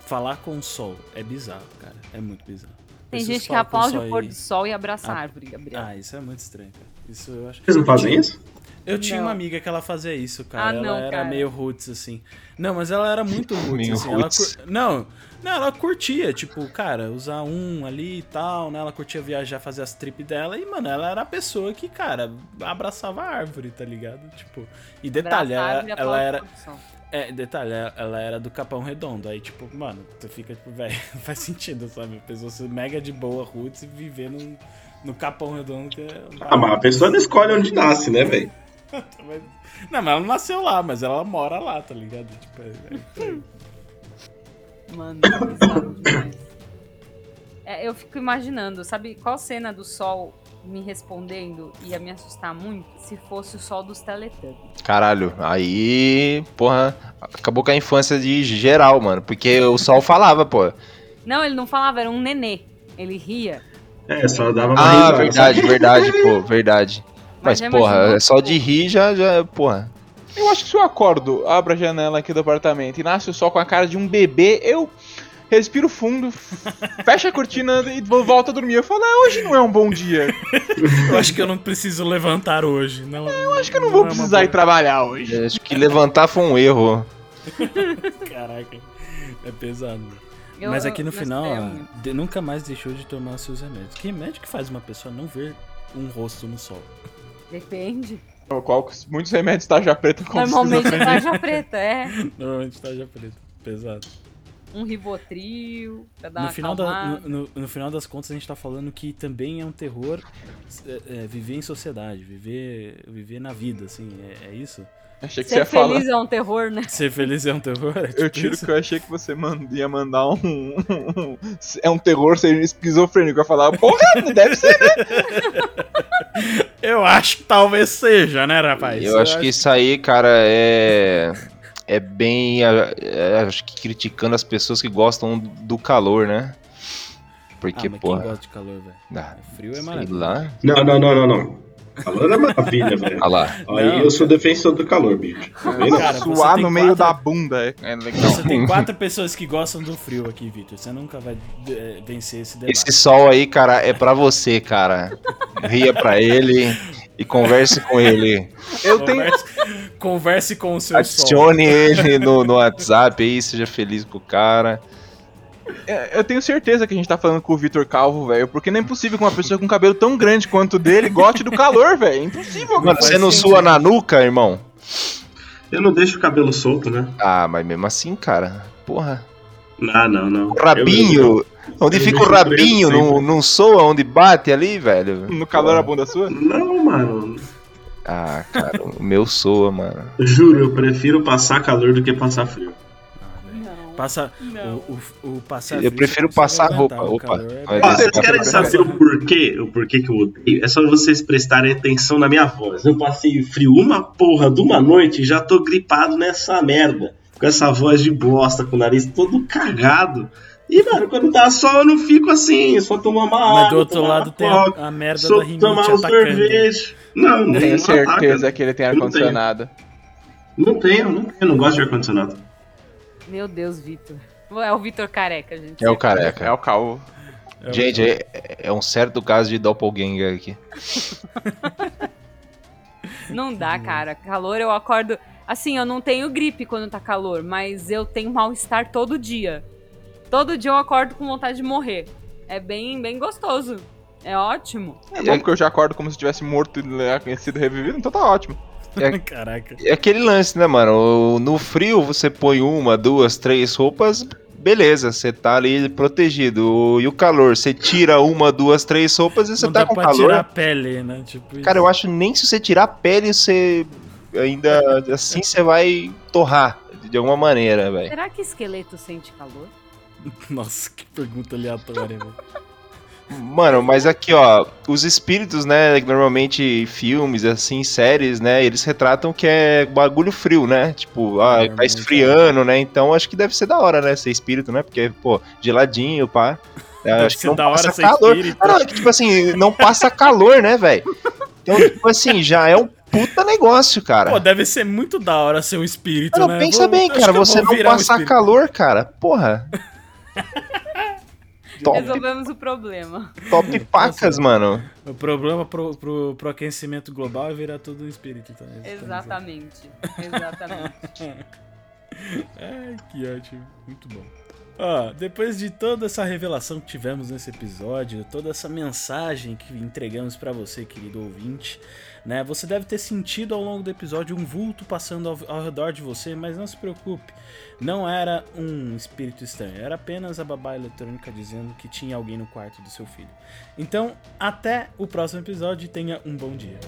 Falar com o sol é bizarro, cara. É muito bizarro. Tem gente que aplaude o pôr do sol e abraça a árvore, Gabriel. Ah, isso é muito estranho, cara. Isso eu acho. Vocês não fazem isso? Eu tinha não. uma amiga que ela fazia isso, cara. Ah, ela não, era cara. meio roots, assim. Não, mas ela era muito roots, assim. Roots. Ela cur... Não, não, ela curtia, tipo, cara, usar um ali e tal, né? Ela curtia viajar, fazer as trips dela. E, mano, ela era a pessoa que, cara, abraçava a árvore, tá ligado? Tipo. E detalhe, ela, ela era. É, detalhe, ela era do Capão Redondo. Aí, tipo, mano, tu fica, tipo, velho, não faz sentido, sabe? A pessoa ser mega de boa, roots, e viver no, no Capão Redondo. Que é ah, mas a pessoa não escolhe onde nasce, né, velho? não, mas ela não nasceu lá, mas ela mora lá, tá ligado? Tipo, é, é... Mano, é demais. É, eu fico imaginando, sabe qual cena do sol me respondendo ia me assustar muito se fosse o sol dos Teletubbies. Caralho, aí, porra, acabou com a infância de geral, mano, porque o sol falava, pô. Não, ele não falava, era um nenê. Ele ria. É, só dava uma Ah, risada, verdade, verdade, pô, verdade. Mas, Mas porra, é só de rir já, já, porra. Eu acho que se eu acordo, abro a janela aqui do apartamento e nasce o sol com a cara de um bebê, eu respiro fundo, fecha a cortina e volta a dormir. Eu falo, ah, hoje não é um bom dia. eu acho que eu não preciso levantar hoje. Não, é, eu acho que eu não, não vou é precisar ir trabalhar hoje. Eu acho que levantar foi um erro. Caraca, é pesado. Eu, Mas aqui no final, ó, nunca mais deixou de tomar seus remédios. Que remédio que faz uma pessoa não ver um rosto no sol? Depende. Qual, muitos remédios tarja preta Normalmente tarja preta, é. Normalmente tarja preta. Pesado um Rivotril pra dar no uma final da, no, no, no, final das contas, a gente tá falando que também é um terror é, é, viver em sociedade, viver, viver na vida, assim, é, é isso? Achei que Ser você ia feliz falar... é um terror, né? Ser feliz é um terror? É tipo eu tiro isso? que eu achei que você ia mandar um, um, É um terror ser esquizofrênico. Eu falar, porra, deve ser, né? eu acho que talvez seja, né, rapaz? Eu, eu acho, acho que isso aí, cara, é é bem, acho que criticando as pessoas que gostam do calor, né? Porque, ah, mas porra. Quem gosta de calor, velho? Ah, frio é maravilhoso. Lá. Não, não, não, não, não. Calor é maravilha, velho. Olha lá. Aí não, eu sou defensor do calor, bicho. Cara, suar no meio da bunda é, é legal. Você tem quatro pessoas que gostam do frio aqui, Vitor. Você nunca vai é, vencer esse debate. Esse sol aí, cara, é pra você, cara. Ria pra ele e converse com ele. Eu converse, tenho. Converse com o seu Adicione sol. ele no, no WhatsApp aí, seja feliz com o cara. É, eu tenho certeza que a gente tá falando com o Vitor Calvo, velho, porque não é impossível que uma pessoa com cabelo tão grande quanto o dele goste do calor, velho. É impossível. Mano, você não sua na nuca, irmão? Eu não deixo o cabelo solto, né? Ah, mas mesmo assim, cara, porra. Não, não, não. O rabinho, onde eu fica o rabinho, não, não soa onde bate ali, velho? No calor a bunda sua? Não, mano. Ah, cara, o meu soa, mano. Juro, eu prefiro passar calor do que passar frio. Passa Não. o, o, o passar Eu prefiro passar roupa. Opa. é Ó, vocês querem saber o porquê? O porquê que eu odeio? É só vocês prestarem atenção na minha voz. Eu passei frio uma porra de uma noite e já tô gripado nessa merda. Com essa voz de bosta, com o nariz todo cagado. E, mano, quando dá sol eu não fico assim, só tomar uma água. Mas do outro tomar lado tem coca, a, a merda só da rinite tomar um atacando. sorvete. Não, não Tenho certeza ataca. que ele tem ar-condicionado. Não tenho, não tenho, não gosto de ar-condicionado. Meu Deus, Vitor. É o Vitor careca, gente. É o careca. É o calvo. Gente, é, é um certo caso de doppelganger aqui. Não dá, cara. Calor eu acordo. Assim, eu não tenho gripe quando tá calor, mas eu tenho mal-estar todo dia. Todo dia eu acordo com vontade de morrer. É bem, bem gostoso. É ótimo. É bom porque eu já acordo como se tivesse morto e né, sido revivido, então tá ótimo. Caraca. É aquele lance, né, mano? No frio você põe uma, duas, três roupas, beleza, você tá ali protegido. E o calor, você tira uma, duas, três roupas e você não tá dá com pra calor. tirar a pele, né? Tipo Cara, eu acho nem se você tirar a pele, você ainda assim você vai torrar de alguma maneira, velho. Será que esqueleto sente calor? Nossa, que pergunta aleatória, velho. Mano, mas aqui, ó, os espíritos, né, normalmente filmes, assim, séries, né, eles retratam que é bagulho frio, né? Tipo, ah, tá Normalmente, esfriando, né? Então acho que deve ser da hora, né, ser espírito, né? Porque, pô, geladinho, pá. Deve acho que não da hora passa ser calor. espírito. Ah, não, é que, tipo assim, não passa calor, né, velho? Então, tipo assim, já é um puta negócio, cara. Pô, deve ser muito da hora ser um espírito, Não, né? pensa Vou- bem, cara, você não um passar espírito. calor, cara. Porra. top, Resolvemos o problema. top pacas, mano. O problema pro, pro, pro aquecimento global é virar tudo um espírito também. Exatamente. Exatamente. Ai, que ótimo. Muito bom. Ó, depois de toda essa revelação que tivemos nesse episódio, toda essa mensagem que entregamos pra você, querido ouvinte, né? Você deve ter sentido ao longo do episódio um vulto passando ao, ao redor de você, mas não se preocupe. Não era um espírito estranho, era apenas a babá eletrônica dizendo que tinha alguém no quarto do seu filho. Então, até o próximo episódio e tenha um bom dia.